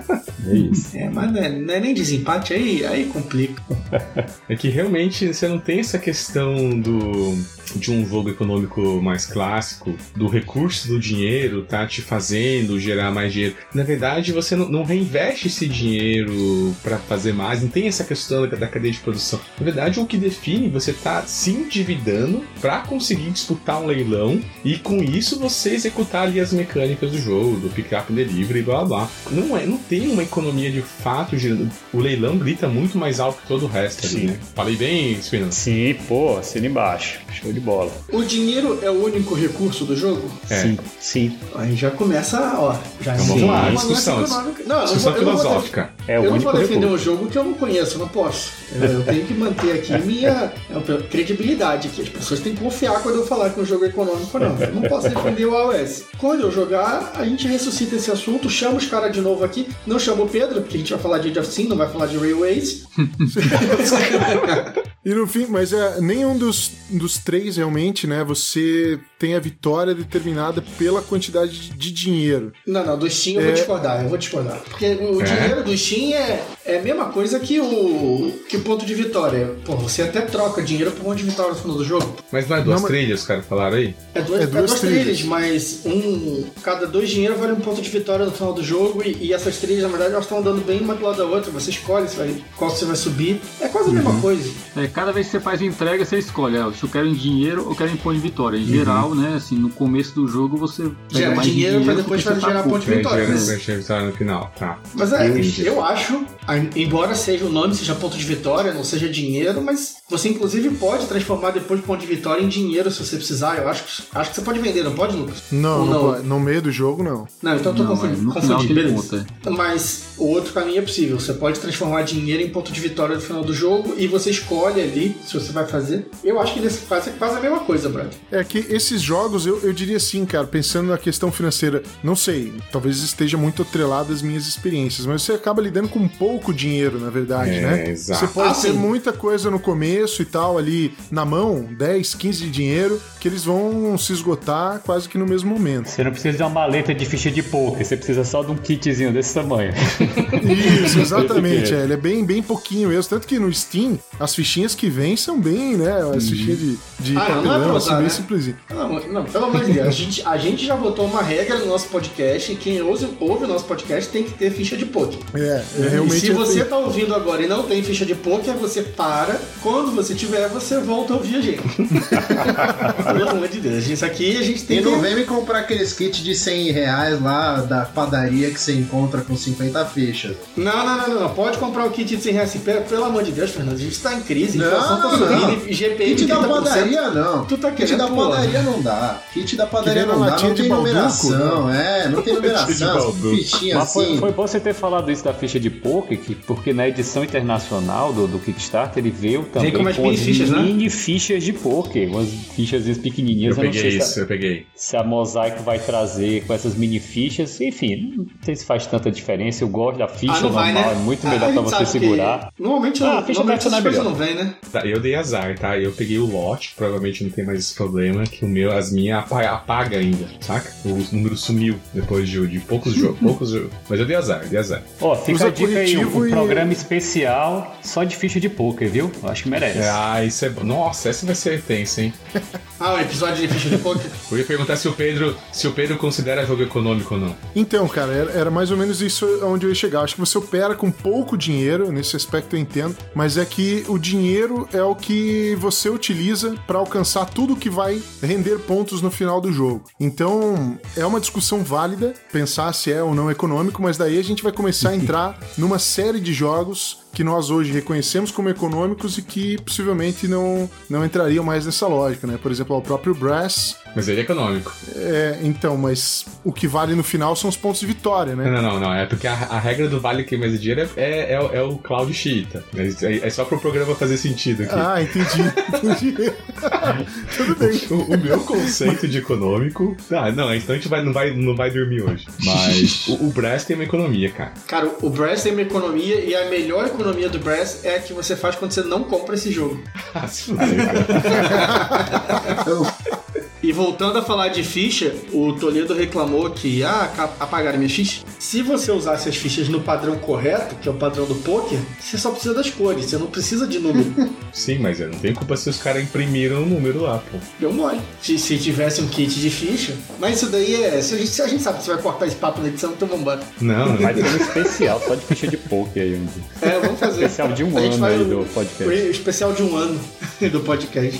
F: é isso.
A: É, mas não é, não é, nem desempate, aí, aí complica.
C: é que realmente você não tem essa questão do de um jogo econômico mais clássico, do recurso do dinheiro tá te fazendo gerar mais dinheiro. Na verdade, você não, não reinveste esse dinheiro para fazer mais, não tem essa questão da, da, cadeia de produção. Na verdade, o que define você tá se endividando para conseguir disputar um leilão e com isso você executar ali as mecânicas do jogo, do pick-up delivery e blá blá. Não, é, não tem uma economia de fato girando. O leilão grita muito mais alto que todo o resto Sim. ali, né? Falei bem, Spinner?
F: Sim, pô, assina embaixo. Show de bola.
A: O dinheiro é o único recurso do jogo?
F: É. Sim, sim.
A: Aí já começa, ó. Já
C: é vamos lá, discussão. Não, discussão
A: eu
C: filosófica.
A: É o eu não vou defender recurso. um jogo que eu não conheço, eu não posso. Eu tenho que manter aqui minha credibilidade, que as pessoas têm que confiar quando eu falar que um jogo é econômico não. Eu não posso defender o AOS. Quando eu jogar, a gente ressuscita esse assunto, chama os caras de novo aqui. Não chama o Pedro, porque a gente vai falar de Age of Steam, não vai falar de Railways.
E: e no fim, mas é, nenhum dos, dos três realmente, né? Você tem a vitória determinada pela quantidade de dinheiro.
A: Não, não, do Steam eu é... vou discordar, eu vou discordar. Porque o é? dinheiro do Steam é, é a mesma coisa que o, que o ponto de vitória. Pô, você até troca dinheiro por ponto de vitória no final do jogo.
C: Mas não é duas não, trilhas, os caras falaram aí?
A: É duas, é duas, é duas trilhas. trilhas. mas um, cada dois dinheiro vale um ponto de vitória no final do jogo e, e essas trilhas, na verdade, elas estão andando bem uma do lado da outra. Você escolhe se vai, qual você vai subir. É quase a uhum. mesma coisa.
D: É, cada vez que você faz entrega, você escolhe é, se eu quero em dinheiro ou quero em ponto de vitória. Em uhum. geral, né, assim, no começo do jogo você
A: Gera dinheiro, dinheiro pra depois fazer gerar ponto de vitória. É,
C: né? vitória no final, tá.
A: Mas é, eu acho, embora seja o nome seja ponto de vitória, não seja dinheiro, mas você inclusive pode transformar depois de ponto de vitória em dinheiro se você precisar. Eu acho, acho que você pode vender, não pode, Lucas?
E: Não, não, não no meio do jogo não.
A: Não, então eu tô não, confundindo. É, confundindo beleza. Mas o outro caminho é possível. Você pode transformar dinheiro em ponto de vitória no final do jogo e você escolhe ali se você vai fazer. Eu acho que eles fazem quase a mesma coisa, Brad.
E: É que esses jogos, eu, eu diria assim, cara, pensando na questão financeira, não sei, talvez esteja muito atrelado às minhas experiências, mas você acaba lidando com pouco dinheiro, na verdade, é, né?
C: Exato.
E: Você pode ah, ter sim. muita coisa no começo e tal, ali na mão, 10, 15 de dinheiro, que eles vão se esgotar quase que no mesmo momento.
F: Você não precisa de uma maleta de ficha de poker, você precisa só de um kitzinho desse tamanho.
E: Isso, exatamente. é, ele é bem, bem pouquinho mesmo. Tanto que no Steam, as fichinhas que vêm são bem, né? As uhum. fichinhas de, de ah, papelão, não é assim, bem né? simplesinho.
A: Não, não, pelo amor de Deus. A gente, a gente já botou uma regra no nosso podcast e quem ouve, ouve o nosso podcast tem que ter ficha de poker.
E: É, é realmente
A: Se você tá ouvindo agora e não tem ficha de poker, você para. Quando você tiver, você volta a ouvir a gente. Pelo amor de Deus, isso aqui a gente tem
B: e
A: que...
B: não vem me comprar aqueles kits de 100 reais lá da padaria que você encontra com 50 fichas.
A: Não, não, não, não. Pode comprar o kit de 100 reais. Pelo amor de Deus, Fernando, a gente tá em crise.
B: Não,
A: inflação tá
B: não,
A: subindo,
B: não.
A: e GPI
B: Kit da
A: 30%.
B: padaria não.
A: Tu tá
B: Kit
A: querendo
B: da
A: pular.
B: padaria não dá. Kit da padaria não dá. Não tem numeração, é. Não tem numeração. Fichinha
F: Mas foi,
B: assim.
F: foi bom você ter falado isso da ficha de poker, que, porque na edição internacional do, do Kickstarter ele veio também
A: com umas
F: com
A: mini
F: as
A: fichas, né?
F: mini fichas de poker, umas fichas pequenininhas.
C: Eu
F: não
C: peguei
F: sei
C: isso,
F: se a,
C: eu peguei.
F: se a Mosaico vai trazer com essas mini fichas. Enfim, não sei se faz tanta diferença. Eu gosto da ficha
A: Ah, não vai,
F: normal,
A: né?
F: é muito
A: Ah,
F: melhor
A: a
F: pra você
A: que
F: segurar.
A: Normalmente,
F: Ah,
A: não,
F: a ficha
A: normalmente
F: deve
A: essas
F: funcionar
A: coisas não vem, né?
C: Tá, eu dei azar, tá? Eu peguei o lote, provavelmente não tem mais esse problema, que o meu, as minhas apa- apaga ainda, saca? O número sumiu depois de, de poucos jogos, poucos jogos. Mas eu dei azar, dei azar.
F: Ó, fica
E: Usa
F: a dica aí, um
E: e-
F: programa especial só de ficha de poker, viu? Eu Acho que merece.
C: Ah, isso é. Nossa, essa vai ser tensa, hein?
A: Ah, o episódio de ficha de poker.
C: Eu ia perguntar se o Pedro, se o Pedro considera jogo econômico ou não.
E: Então, cara, era, era mais ou menos isso onde eu ia chegar. Acho que você opera com pouco dinheiro, nesse aspecto eu entendo, mas é que o dinheiro é o que você utiliza para alcançar tudo que vai render pontos no final do jogo. Então, é uma discussão válida pensar se é ou não econômico, mas daí a gente vai começar a entrar numa série de jogos que nós hoje reconhecemos como econômicos e que possivelmente não, não entrariam mais nessa lógica, né? Por exemplo, o próprio Brass.
C: Mas ele é econômico.
E: É, então, mas o que vale no final são os pontos de vitória, né?
C: Não, não, não. É porque a, a regra do vale que mais de dinheiro é, é, é, o- é o cloud cheetah. É, é só pro programa fazer sentido aqui.
E: Ah, entendi. entendi. Tudo bem.
C: O, o meu conceito de econômico. Ah, não, então a gente vai, não, vai, não vai dormir hoje. Mas o, o Brass tem uma economia, cara.
A: Cara, o Brass tem uma economia e a melhor economia do Brass é a que você faz quando você não compra esse jogo.
C: Ah, se cara.
A: E voltando a falar de ficha, o Toledo reclamou que, ah, apagaram minhas fichas. Se você usasse as fichas no padrão correto, que é o padrão do poker, você só precisa das cores, você não precisa de número.
C: Sim, mas eu não tenho culpa se os caras imprimiram o número lá, pô.
A: Deu mole. Se, se tivesse um kit de ficha. Mas isso daí é. Se a, gente, se a gente sabe que você vai cortar esse papo na edição, então vambora.
C: Não, não.
F: Vai ter um especial só de ficha de poker aí.
A: É, vamos fazer.
F: Especial de um
A: A
F: ano aí do podcast.
A: O especial de um ano do podcast.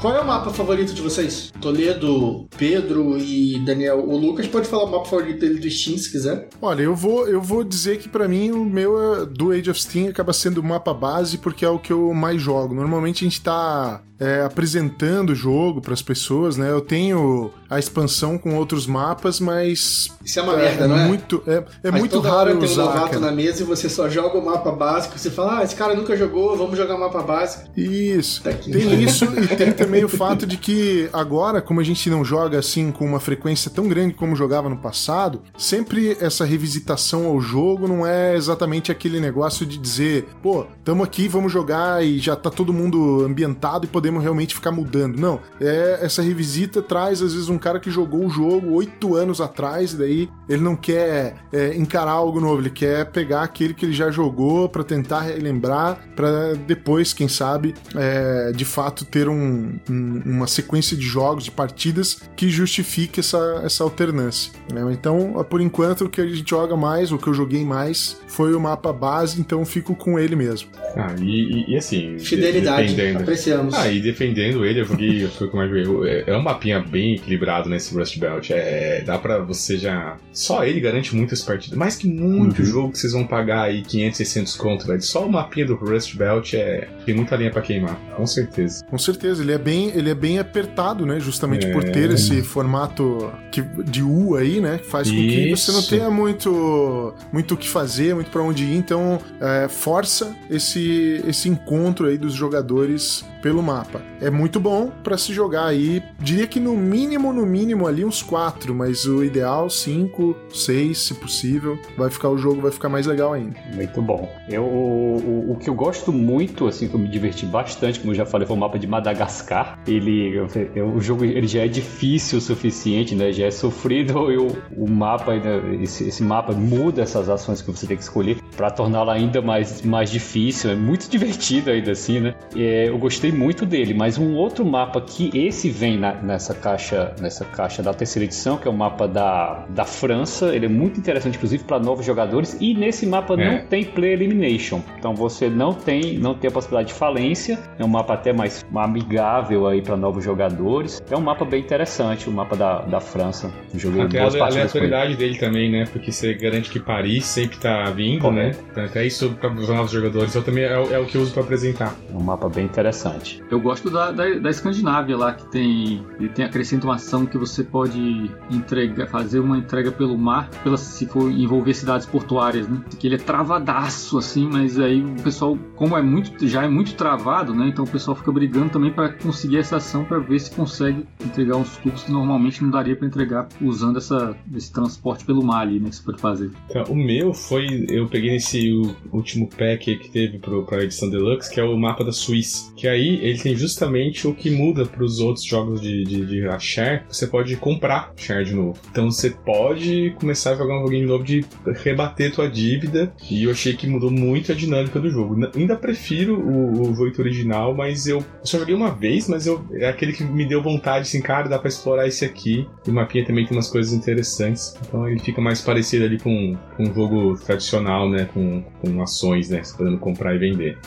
A: Qual é o mapa favorito de vocês? Toledo, Pedro e Daniel. O Lucas pode falar o mapa favorito dele do Steam se quiser.
E: Olha, eu vou, eu vou dizer que pra mim o meu é, do Age of Steam acaba sendo o mapa base porque é o que eu mais jogo. Normalmente a gente tá é, apresentando o jogo pras pessoas, né? Eu tenho a expansão com outros mapas, mas
A: Isso é uma merda, não é?
E: muito é, é
A: Mas
E: muito raro
A: hora
E: eu
A: tem um
E: usar.
A: novato
E: cara.
A: na mesa e você só joga o mapa básico. Você fala, ah, esse cara nunca jogou, vamos jogar mapa básico.
E: Isso.
A: Tá aqui.
E: Tem isso e tem também o fato de que agora, como a gente não joga assim com uma frequência tão grande como jogava no passado, sempre essa revisitação ao jogo não é exatamente aquele negócio de dizer, pô, tamo aqui, vamos jogar e já tá todo mundo ambientado e podemos realmente ficar mudando. Não, é essa revisita traz às vezes um cara que jogou o jogo oito anos atrás e daí ele não quer é, encarar algo novo, ele quer pegar aquele que ele já jogou pra tentar relembrar, pra depois, quem sabe, é, de fato ter um- um- uma sequência de jogos, de partidas que justifique essa, essa alternância. né? Então, por enquanto, o que a gente joga mais, o que eu joguei mais, foi o mapa base, então fico com ele mesmo.
C: Ah, e, e- e assim.
A: Fidelidade, apreciamos.
C: Ah, e defendendo ele, eu joguei, foi o que eu mais. É- É um mapinha bem equilibrado nesse Rust Belt. É, dá pra você já. Só ele garante muitas partidas. Mais que muito jogo que vocês vão pagar aí 500, 600 conto, velho. Só o mapinha do Rust Belt é. Tem muita linha pra queimar, com certeza.
E: Com certeza, ele é bem, ele é bem apertado, né? Justamente por
C: É.
E: ter esse formato que- de U aí, né? Que faz com que você não
C: Isso.
E: tenha muito muito o que fazer, muito pra onde ir. Então, é, força esse, esse encontro aí dos jogadores pelo mapa. Mapa. É muito bom para se jogar aí. Diria que no mínimo, no mínimo ali uns quatro, mas o ideal cinco, seis, se possível. Vai ficar o jogo vai ficar mais legal ainda.
F: Muito bom. Eu, o, o, o que eu gosto muito, assim, que eu me diverti bastante, como eu já falei, foi o mapa de Madagascar. Ele, eu, o jogo ele já é difícil o suficiente, né? Já é sofrido. Eu, o mapa, esse, esse mapa muda essas ações que você tem que escolher para torná-lo ainda mais, mais difícil. É muito divertido ainda assim, né? É, eu gostei muito dele, mas um outro mapa que esse vem na, nessa caixa nessa caixa da terceira edição, que é o mapa da, da França. Ele é muito interessante, inclusive, para novos jogadores. E nesse mapa é. não tem play elimination. Então você não tem, não tem a possibilidade de falência. É um mapa até mais amigável aí para novos jogadores. É um mapa bem interessante, o mapa da, da França.
C: Joguei até a aleatoriedade dele também, né? Porque você garante que Paris sempre tá vindo, Correto. né? Então, até isso para os novos jogadores. Eu também é, é, o que eu uso para apresentar.
F: É um mapa bem interessante.
D: Eu gosto da, da, da Escandinávia lá, que tem, ele tem acrescenta uma ação que você pode entregar, fazer uma entrega pelo mar, pela, se for envolver cidades portuárias, né? Que ele é travadaço, assim, mas aí o pessoal, como é muito, já é muito travado, né? Então o pessoal fica brigando também para conseguir essa ação para ver se consegue entregar uns tubos que normalmente não daria para entregar usando essa, esse transporte pelo mar ali, né? Que você pode fazer.
C: Então, o meu foi, eu peguei nesse último pack que teve para edição deluxe, que é o mapa da Suíça. Que aí ele tem justamente o que muda para os outros jogos de, de, de share, você pode comprar share de novo. Então você pode começar a jogar um joguinho novo de rebater tua dívida. E eu achei que mudou muito a dinâmica do jogo. Ainda prefiro o, o Voito original, mas eu, só joguei uma vez, mas eu, é aquele que me deu vontade, assim, cara, dá pra explorar esse aqui. E o mapinha também tem umas coisas interessantes. Então ele fica mais parecido ali com, com um jogo tradicional, né? Com, com ações, né? Você podendo comprar e vender.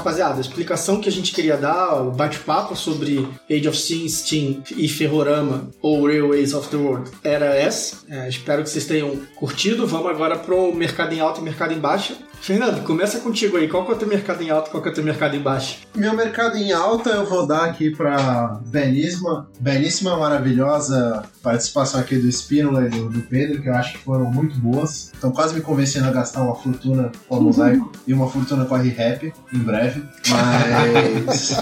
A: Rapaziada, a explicação que a gente queria dar, o bate-papo sobre Age of Steam, Steam e Ferrorama ou Railways of the World era essa. É, espero que vocês tenham curtido. Vamos agora pro mercado em alta e mercado em baixa. Fernando, começa contigo aí. Qual que é o teu mercado em alta e qual que é o teu mercado em baixa?
B: Meu mercado em alta eu vou dar aqui pra belíssima, belíssima, maravilhosa participação aqui do Spínola e do, do, Pedro, que eu acho que foram muito boas. Estão quase me convencendo a gastar uma fortuna com a mosaico e uma fortuna com a rap em breve. Mas.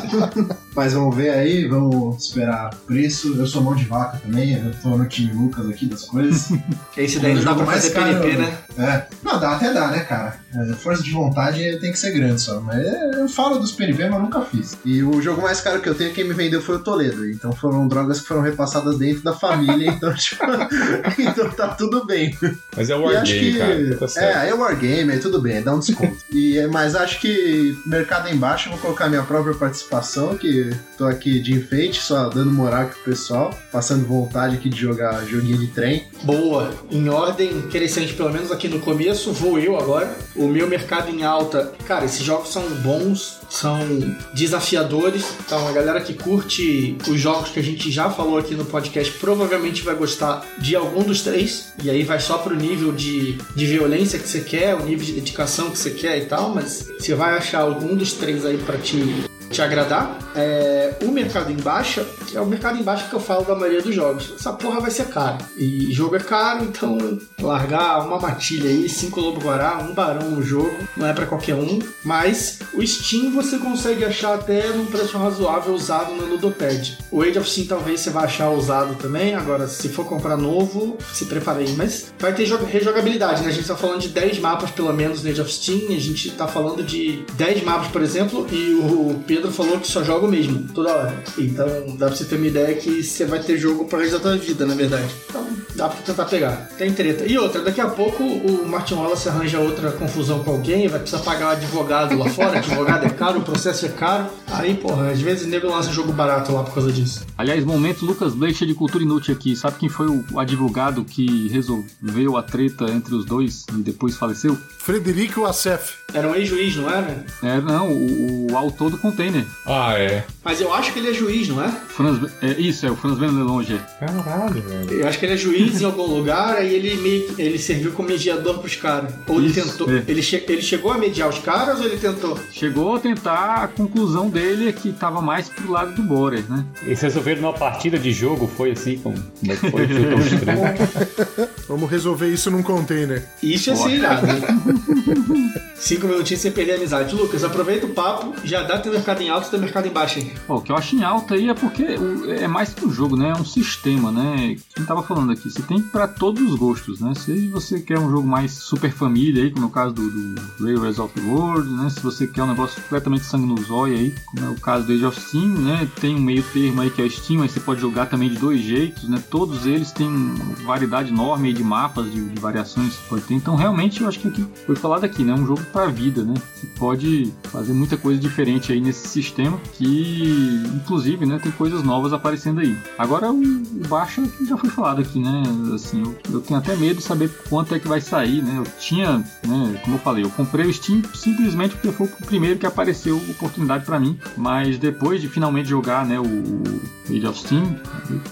B: Mas vamos ver aí, vamos esperar preço. Eu sou mão de vaca também, eu tô no time Lucas aqui das coisas.
A: Esse daí não dá pra fazer caro, PNP, né?
B: É. Não, dá até dá, né, cara? É, força de vontade tem que ser grande só. Mas eu falo dos PNP, mas nunca fiz. E o jogo mais caro que eu tenho, quem me vendeu foi o Toledo. Então foram drogas que foram repassadas dentro da família. então, tipo, então tá tudo bem.
C: Mas é Wargame, cara. Tá
B: é, é Wargame, é tudo bem, dá um desconto. e, mas acho que mercado embaixo, eu vou colocar minha própria participação, que tô aqui de enfeite, só dando moral aqui pro pessoal, passando vontade aqui de jogar joguinho de trem.
A: Boa. Em ordem crescente, pelo menos aqui no começo, vou eu agora. O meu mercado em alta, cara, esses jogos são bons, são desafiadores. Então a galera que curte os jogos que a gente já falou aqui no podcast provavelmente vai gostar de algum dos três. E aí vai só pro nível de, de violência que você quer, o nível de dedicação que você quer e tal, mas você vai achar algum dos três aí para te te agradar. É, o mercado em baixa é o mercado em baixa que eu falo da maioria dos jogos. Essa porra vai ser cara. E jogo é caro, então largar uma matilha aí, cinco lobo guará, um barão no jogo, não é para qualquer um. Mas o Steam você consegue achar até num preço razoável usado no Ludopad. O Age of Steam talvez você vá achar usado também. Agora, se for comprar novo, se prepare aí. Mas vai ter rejogabilidade, né? A gente tá falando de 10 mapas pelo menos no Age of Steam. A gente tá falando de 10 mapas, por exemplo, e o Pedro falou que só joga o mesmo, toda hora. Então dá pra você ter uma ideia que você vai ter jogo pra resto da tua vida, na verdade. Então dá pra tentar pegar. Tem treta. E outra, daqui a pouco o Martin Wallace arranja outra confusão com alguém, vai precisar pagar um advogado lá fora, advogado é caro, o processo é caro. Aí, porra, às vezes o nego lança jogo barato lá por causa disso.
D: Aliás, momento Lucas Bleicher de cultura inútil aqui. Sabe quem foi o advogado que resolveu a treta entre os dois e depois faleceu?
E: Frederico Assef.
A: Era um ex-juiz, não era?
D: É, não, o, o, autor do container.
C: Ah, é.
A: Mas eu acho que ele é juiz, não é?
D: Franz, é isso, é o Franz Van Longe.
C: Caralho, velho.
A: Eu acho que ele é juiz em algum lugar, aí ele meio que- ele serviu como mediador pros caras. Ou ele
D: Isso,
A: tentou.
D: é.
A: Ele, che- ele chegou a mediar os caras ou ele tentou?
D: Chegou a tentar, a conclusão dele é que tava mais pro lado do Borer, né?
F: Eles resolveram numa partida de jogo, foi assim como, como é que foi? Foi tão estranho.
E: Vamos resolver isso num container.
A: Isso é ser irado, né? Cinco minutinhos sem perder a amizade. Lucas, aproveita o papo, já dá teu mercado em alto e mercado em baixo aí.
D: Ó, o que eu acho em alta aí é porque é mais que um jogo, né? É um sistema, né? Quem tava falando aqui, você tem pra todos os gostos, né? Se você quer um jogo mais super família aí, como é o caso do, do Railways of the World, né? Se você quer um negócio completamente sangue no zóio aí, como é o caso do Age of Steam, né? Tem um meio termo aí que é o Steam, mas você pode jogar também de dois jeitos, né? Todos eles têm variedade enorme aí de mapas, de, de variações que pode ter. Então, realmente, eu acho que aqui foi falado aqui, né? Um jogo pra vida, né? Você pode fazer muita coisa diferente aí nesse sistema que, inclusive, né? Tem coisas novas aparecendo aí. Agora, o, o baixa que já foi falado aqui, né? Assim, eu, eu tenho até medo de saber quanto é que vai sair, né? Eu tinha, né? Como eu falei, eu comprei o Steam simplesmente porque foi o primeiro que apareceu oportunidade pra mim. Mas depois de finalmente jogar, né? O Age of Steam,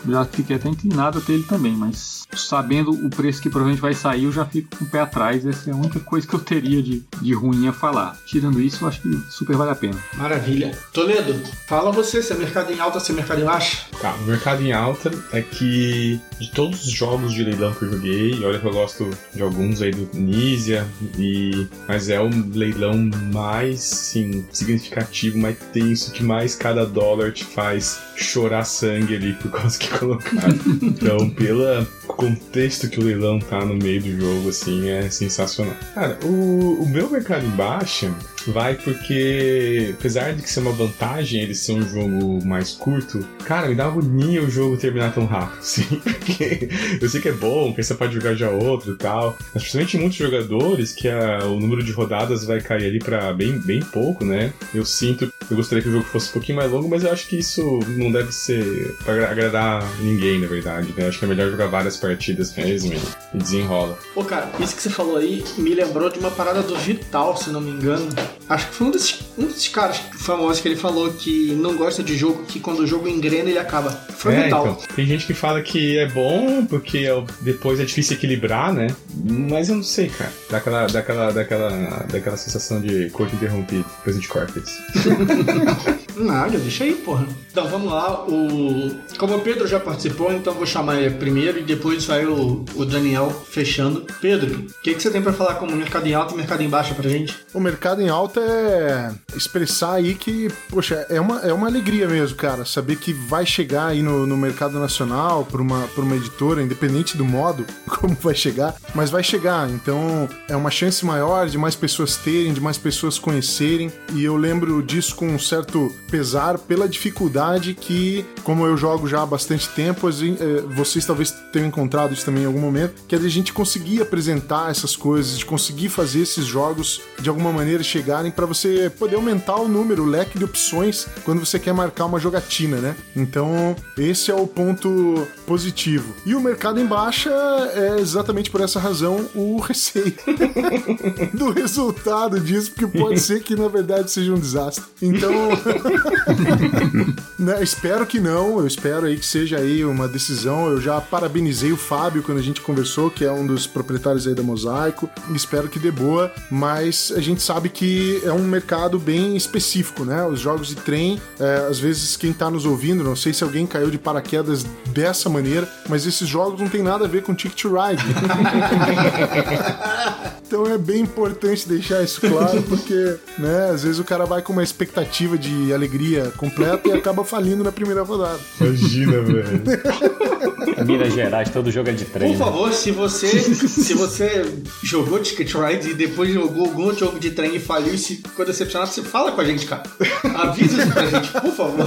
D: eu já fiquei até inclinado a ter ele também. Mas sabendo o preço que provavelmente vai sair, eu já fico com o pé atrás. Essa é a única coisa que eu teria de, de ruim a falar. Tirando isso, eu acho que super vale a pena.
A: Maravilha. Toledo, fala você se é mercado em alta ou se é mercado em baixo.
C: Tá, o mercado em alta é que de todos os jogos de leilão que eu joguei, olha que eu gosto de alguns aí do Nisia, e, mas é o leilão mais sim, significativo, mais tenso, que mais cada dólar te faz chorar sangue ali por causa que colocaram. então, pelo contexto que o leilão tá no meio do jogo, assim, é sensacional. Cara, o, o meu mercado em baixa vai porque, apesar de que ser uma vantagem ele ser um jogo mais curto, cara, me dá agonia o jogo terminar tão rápido, sim, porque eu sei que é bom, que você pode jogar já outro e tal, mas principalmente muitos jogadores que a- o número de rodadas vai cair ali pra bem, bem pouco, né? Eu sinto, eu gostaria que o jogo fosse um pouquinho mais longo, mas eu acho que isso não deve ser pra agra- agradar ninguém, na verdade, né? Acho que é melhor jogar várias partidas mesmo e, desenrola.
A: Pô, cara, isso que você falou aí me lembrou de uma parada do Vital, se não me engano. Acho que foi um desses, um desses caras famosos que ele falou que não gosta de jogo que quando o jogo engrena ele acaba. Foi
C: É,
A: Vital.
C: então, tem gente que fala que é bom porque é depois é difícil equilibrar, né? Mas eu não sei, cara. Dá aquela, dá aquela, dá aquela, dá aquela sensação de corte interrompido, coisa de cortes.
A: Nada, deixa aí, porra. Então vamos lá. O... Como o Pedro já participou, então vou chamar ele primeiro e depois vai o, o Daniel fechando. Pedro, o que, que você tem pra falar como mercado em alta e mercado em baixa pra gente?
E: O mercado em alta é expressar aí que, poxa, é uma, é uma alegria mesmo, cara. Saber que vai chegar aí no, no mercado nacional por uma, por uma editora, independente do modo como vai chegar, mas vai chegar. Então é uma chance maior de mais pessoas terem, de mais pessoas conhecerem. E eu lembro disso com um certo pesar pela dificuldade que, como eu jogo já há bastante tempo, eh, vocês talvez tenham encontrado isso também em algum momento, que é de a gente conseguir apresentar essas coisas, de conseguir fazer esses jogos de alguma maneira chegarem para você poder aumentar o número, o leque de opções quando você quer marcar uma jogatina, né? Então, esse é o ponto positivo. E o mercado em baixa é exatamente por essa razão o receio do resultado disso, porque pode ser que na verdade seja um desastre. Então, né, espero que não, eu espero aí que seja aí uma decisão. Eu já parabenizei o Fábio quando a gente conversou, que é um dos proprietários aí da Mosaico. Espero que dê boa, mas a gente sabe que é um mercado bem específico, né? Os jogos de trem, é, às vezes quem tá nos ouvindo, não sei se alguém caiu de paraquedas dessa maneira, mas esses jogos não tem nada a ver com Ticket Ride. Então é bem importante deixar isso claro, porque, né, às vezes o cara vai com uma expectativa de completa e acaba falindo na primeira rodada.
C: Imagina, velho.
F: Minas Gerais, todo jogo é de trem.
A: Por
F: né?
A: favor, se você se você jogou Ticket Ride e depois jogou algum outro jogo de trem e faliu e se ficou decepcionado, você fala com a gente, cara. Avisa isso pra gente, por favor.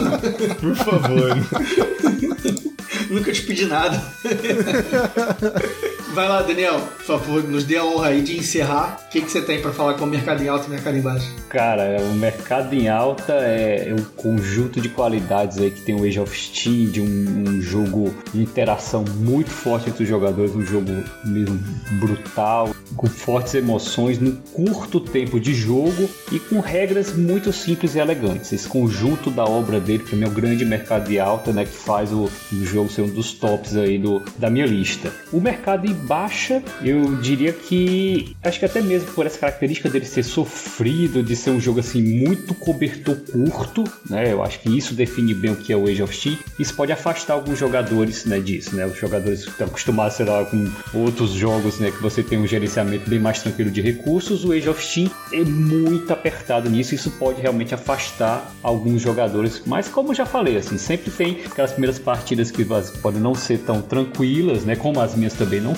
C: Por favor.
A: Nunca te pedi nada. Vai lá, Daniel, por favor, nos dê a honra aí de encerrar. O que, que você tem pra falar com o mercado em alta e mercado em baixo?
F: Cara, o mercado em alta é um conjunto de qualidades aí que tem o Age of Steam, de um, um jogo de interação muito forte entre os jogadores, um jogo mesmo brutal, com fortes emoções, num curto tempo de jogo e com regras muito simples e elegantes. Esse conjunto da obra dele, para mim, é o grande mercado de alta, né, que faz o, o jogo ser um dos tops aí do, da minha lista. O mercado em baixa, eu diria que acho que até mesmo por essa característica dele ser sofrido, de ser um jogo assim muito cobertor curto, né? Eu acho que isso define bem o que é o Age of Steam. Isso pode afastar alguns jogadores, né, disso, né? Os jogadores que estão acostumados, sei lá, com outros jogos, né, que você tem um gerenciamento bem mais tranquilo de recursos, o Age of Steam é muito apertado nisso, isso pode realmente afastar alguns jogadores, mas como eu já falei, assim, sempre tem aquelas primeiras partidas que podem não ser tão tranquilas, né, como as minhas também não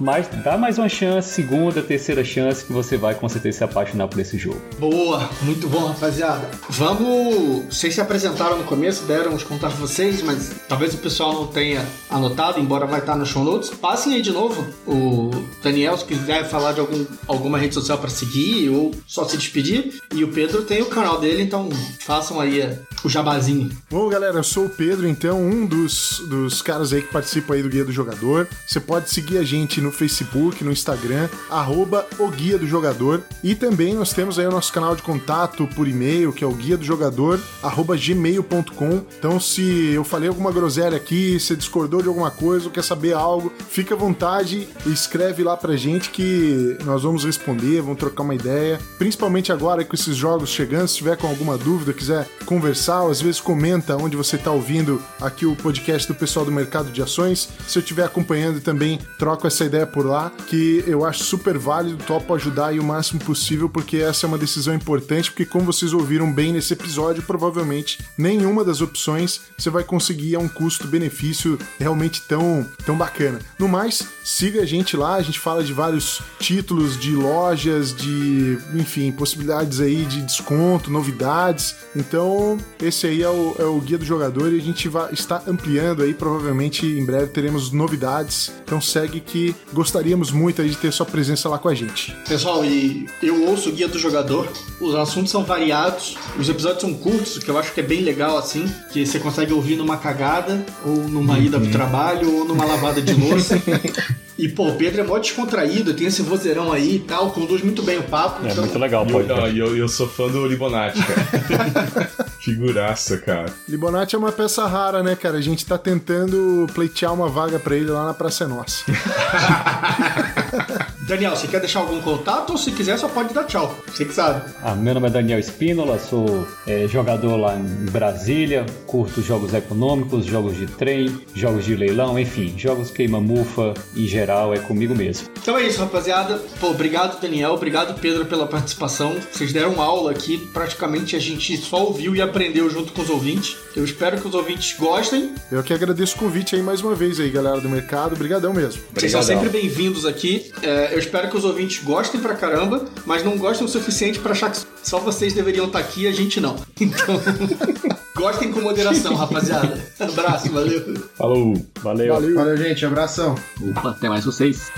F: mas dá mais uma chance, segunda, terceira chance que você vai com certeza se apaixonar por esse jogo.
A: Boa, muito bom, rapaziada. Vamos, vocês se apresentaram no começo, deram os contatos de vocês, mas talvez o pessoal não tenha anotado, embora vai estar no show notes. Passem aí de novo o Daniel, se quiser falar de algum, alguma rede social para seguir ou só se despedir. E o Pedro tem o canal dele, então façam aí eh, o jabazinho.
E: Bom, galera, eu sou o Pedro, então, um dos, dos caras aí que participa aí do Guia do Jogador. Você pode seguir a gente no Facebook, no Instagram, arroba o Guia do Jogador. E também nós temos aí o nosso canal de contato por e-mail, que é o guia do jogador, arroba gmail.com. Então, se eu falei alguma groselha aqui, você discordou de alguma coisa ou quer saber algo, fica à vontade e escreve lá pra gente que nós vamos responder, vamos trocar uma ideia. Principalmente agora com esses jogos chegando, se tiver com alguma dúvida, quiser conversar, ou às vezes comenta onde você está ouvindo aqui o podcast do pessoal do Mercado de Ações. Se eu estiver acompanhando também, troco essa ideia por lá, que eu acho super válido, topo ajudar aí o máximo possível, porque essa é uma decisão importante, porque como vocês ouviram bem nesse episódio, provavelmente nenhuma das opções você vai conseguir a um custo-benefício realmente tão, tão bacana. No mais, siga a gente lá, a gente fala de vários títulos de lojas, de, enfim, possibilidades aí de desconto, novidades. Então, esse aí é o, é o guia do jogador e a gente vai estar ampliando aí, provavelmente em breve teremos novidades. Então segue que gostaríamos muito aí de ter sua presença lá com a gente.
A: Pessoal, e eu ouço o guia do jogador. Os assuntos são variados, os episódios são curtos, o que eu acho que é bem legal assim, que você consegue ouvir numa cagada, ou numa ida pro trabalho, ou numa lavada de louça. E, pô, o Pedro é mó descontraído, tem esse vozeirão aí e tal, conduz muito bem o papo.
F: É
A: então...
F: muito legal o
C: E eu, eu, eu sou fã do Libonati, cara. Figuraça, cara.
E: Libonati é uma peça rara, né, cara? A gente tá tentando pleitear uma vaga pra ele lá na Praça é Nossa.
A: Daniel, você quer deixar algum contato ou se quiser só pode dar tchau. Você que sabe.
F: Ah, meu nome é Daniel Espínola, sou é, jogador lá em Brasília, curto jogos econômicos, jogos de trem, jogos de leilão, enfim, jogos queima-mufa em geral é comigo mesmo.
A: Então é isso, rapaziada. Pô, obrigado, Daniel. Obrigado, Pedro, pela participação. Vocês deram aula aqui. Praticamente a gente só ouviu e aprendeu junto com os ouvintes. Eu espero que os ouvintes gostem.
E: Eu que agradeço o convite aí mais uma vez aí, galera do mercado. Obrigadão mesmo.
A: Vocês são sempre bem-vindos aqui. É, eu espero que os ouvintes gostem pra caramba, mas não gostem o suficiente pra achar que só vocês deveriam estar aqui e a gente não. Então, gostem com moderação, rapaziada. Abraço, valeu.
C: Falou!
F: Valeu.
B: Valeu, gente. Abração.
D: Opa, até mais vocês.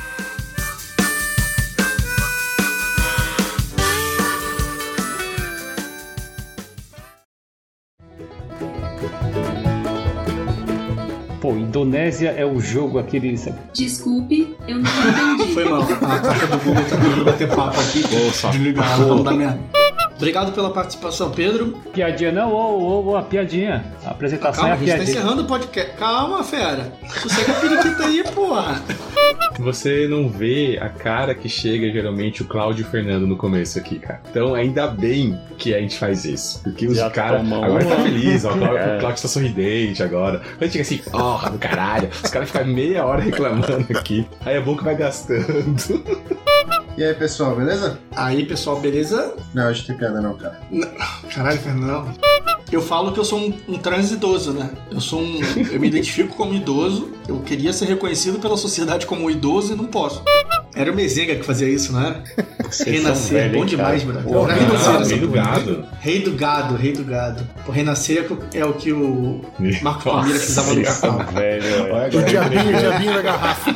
F: Indonésia é o jogo aquele.
G: Desculpe, eu não entendi.
A: Foi mal. A caixa do Google tá querendo bater papo aqui. Desligar ela pra não dar merda. Obrigado pela participação, Pedro.
F: Piadinha, não, ô, ô, ô, a piadinha. A apresentação
A: Calma,
F: é
A: a
F: a
A: gente tá
F: piadinha.
A: encerrando o podcast. Calma, fera. Sossega a periquita aí, porra.
C: Você não vê a cara que chega geralmente o Cláudio e o Fernando no começo aqui, cara. Então ainda bem que a gente faz isso. Porque os
F: Já
C: caras. Agora tá feliz, ó. O Cláudio,
F: É.
C: o Cláudio tá sorridente agora. Quando chega assim, porra do caralho. Os caras ficam meia hora reclamando aqui. Aí a boca vai gastando.
B: E aí, pessoal, beleza?
A: Aí, pessoal, beleza?
B: Não, a gente tem piada não, cara.
A: Caralho, Fernando. Eu falo que eu sou um, um trans idoso, né? Eu sou um. Eu me identifico como idoso. Eu queria ser reconhecido pela sociedade como um idoso e não posso. Era o Mezenga que fazia isso, não era?
F: Vocês
A: Renascer,
F: velhos,
A: bom demais,
F: cara?
A: brother.
F: Pô,
C: Ah,
A: essa
C: meio do gado.
A: Rei do gado, rei do gado. O renascer é o que o Marco Palmeiras precisava no
F: é.
B: Olha
E: O diabinho, o diabinho da garrafa.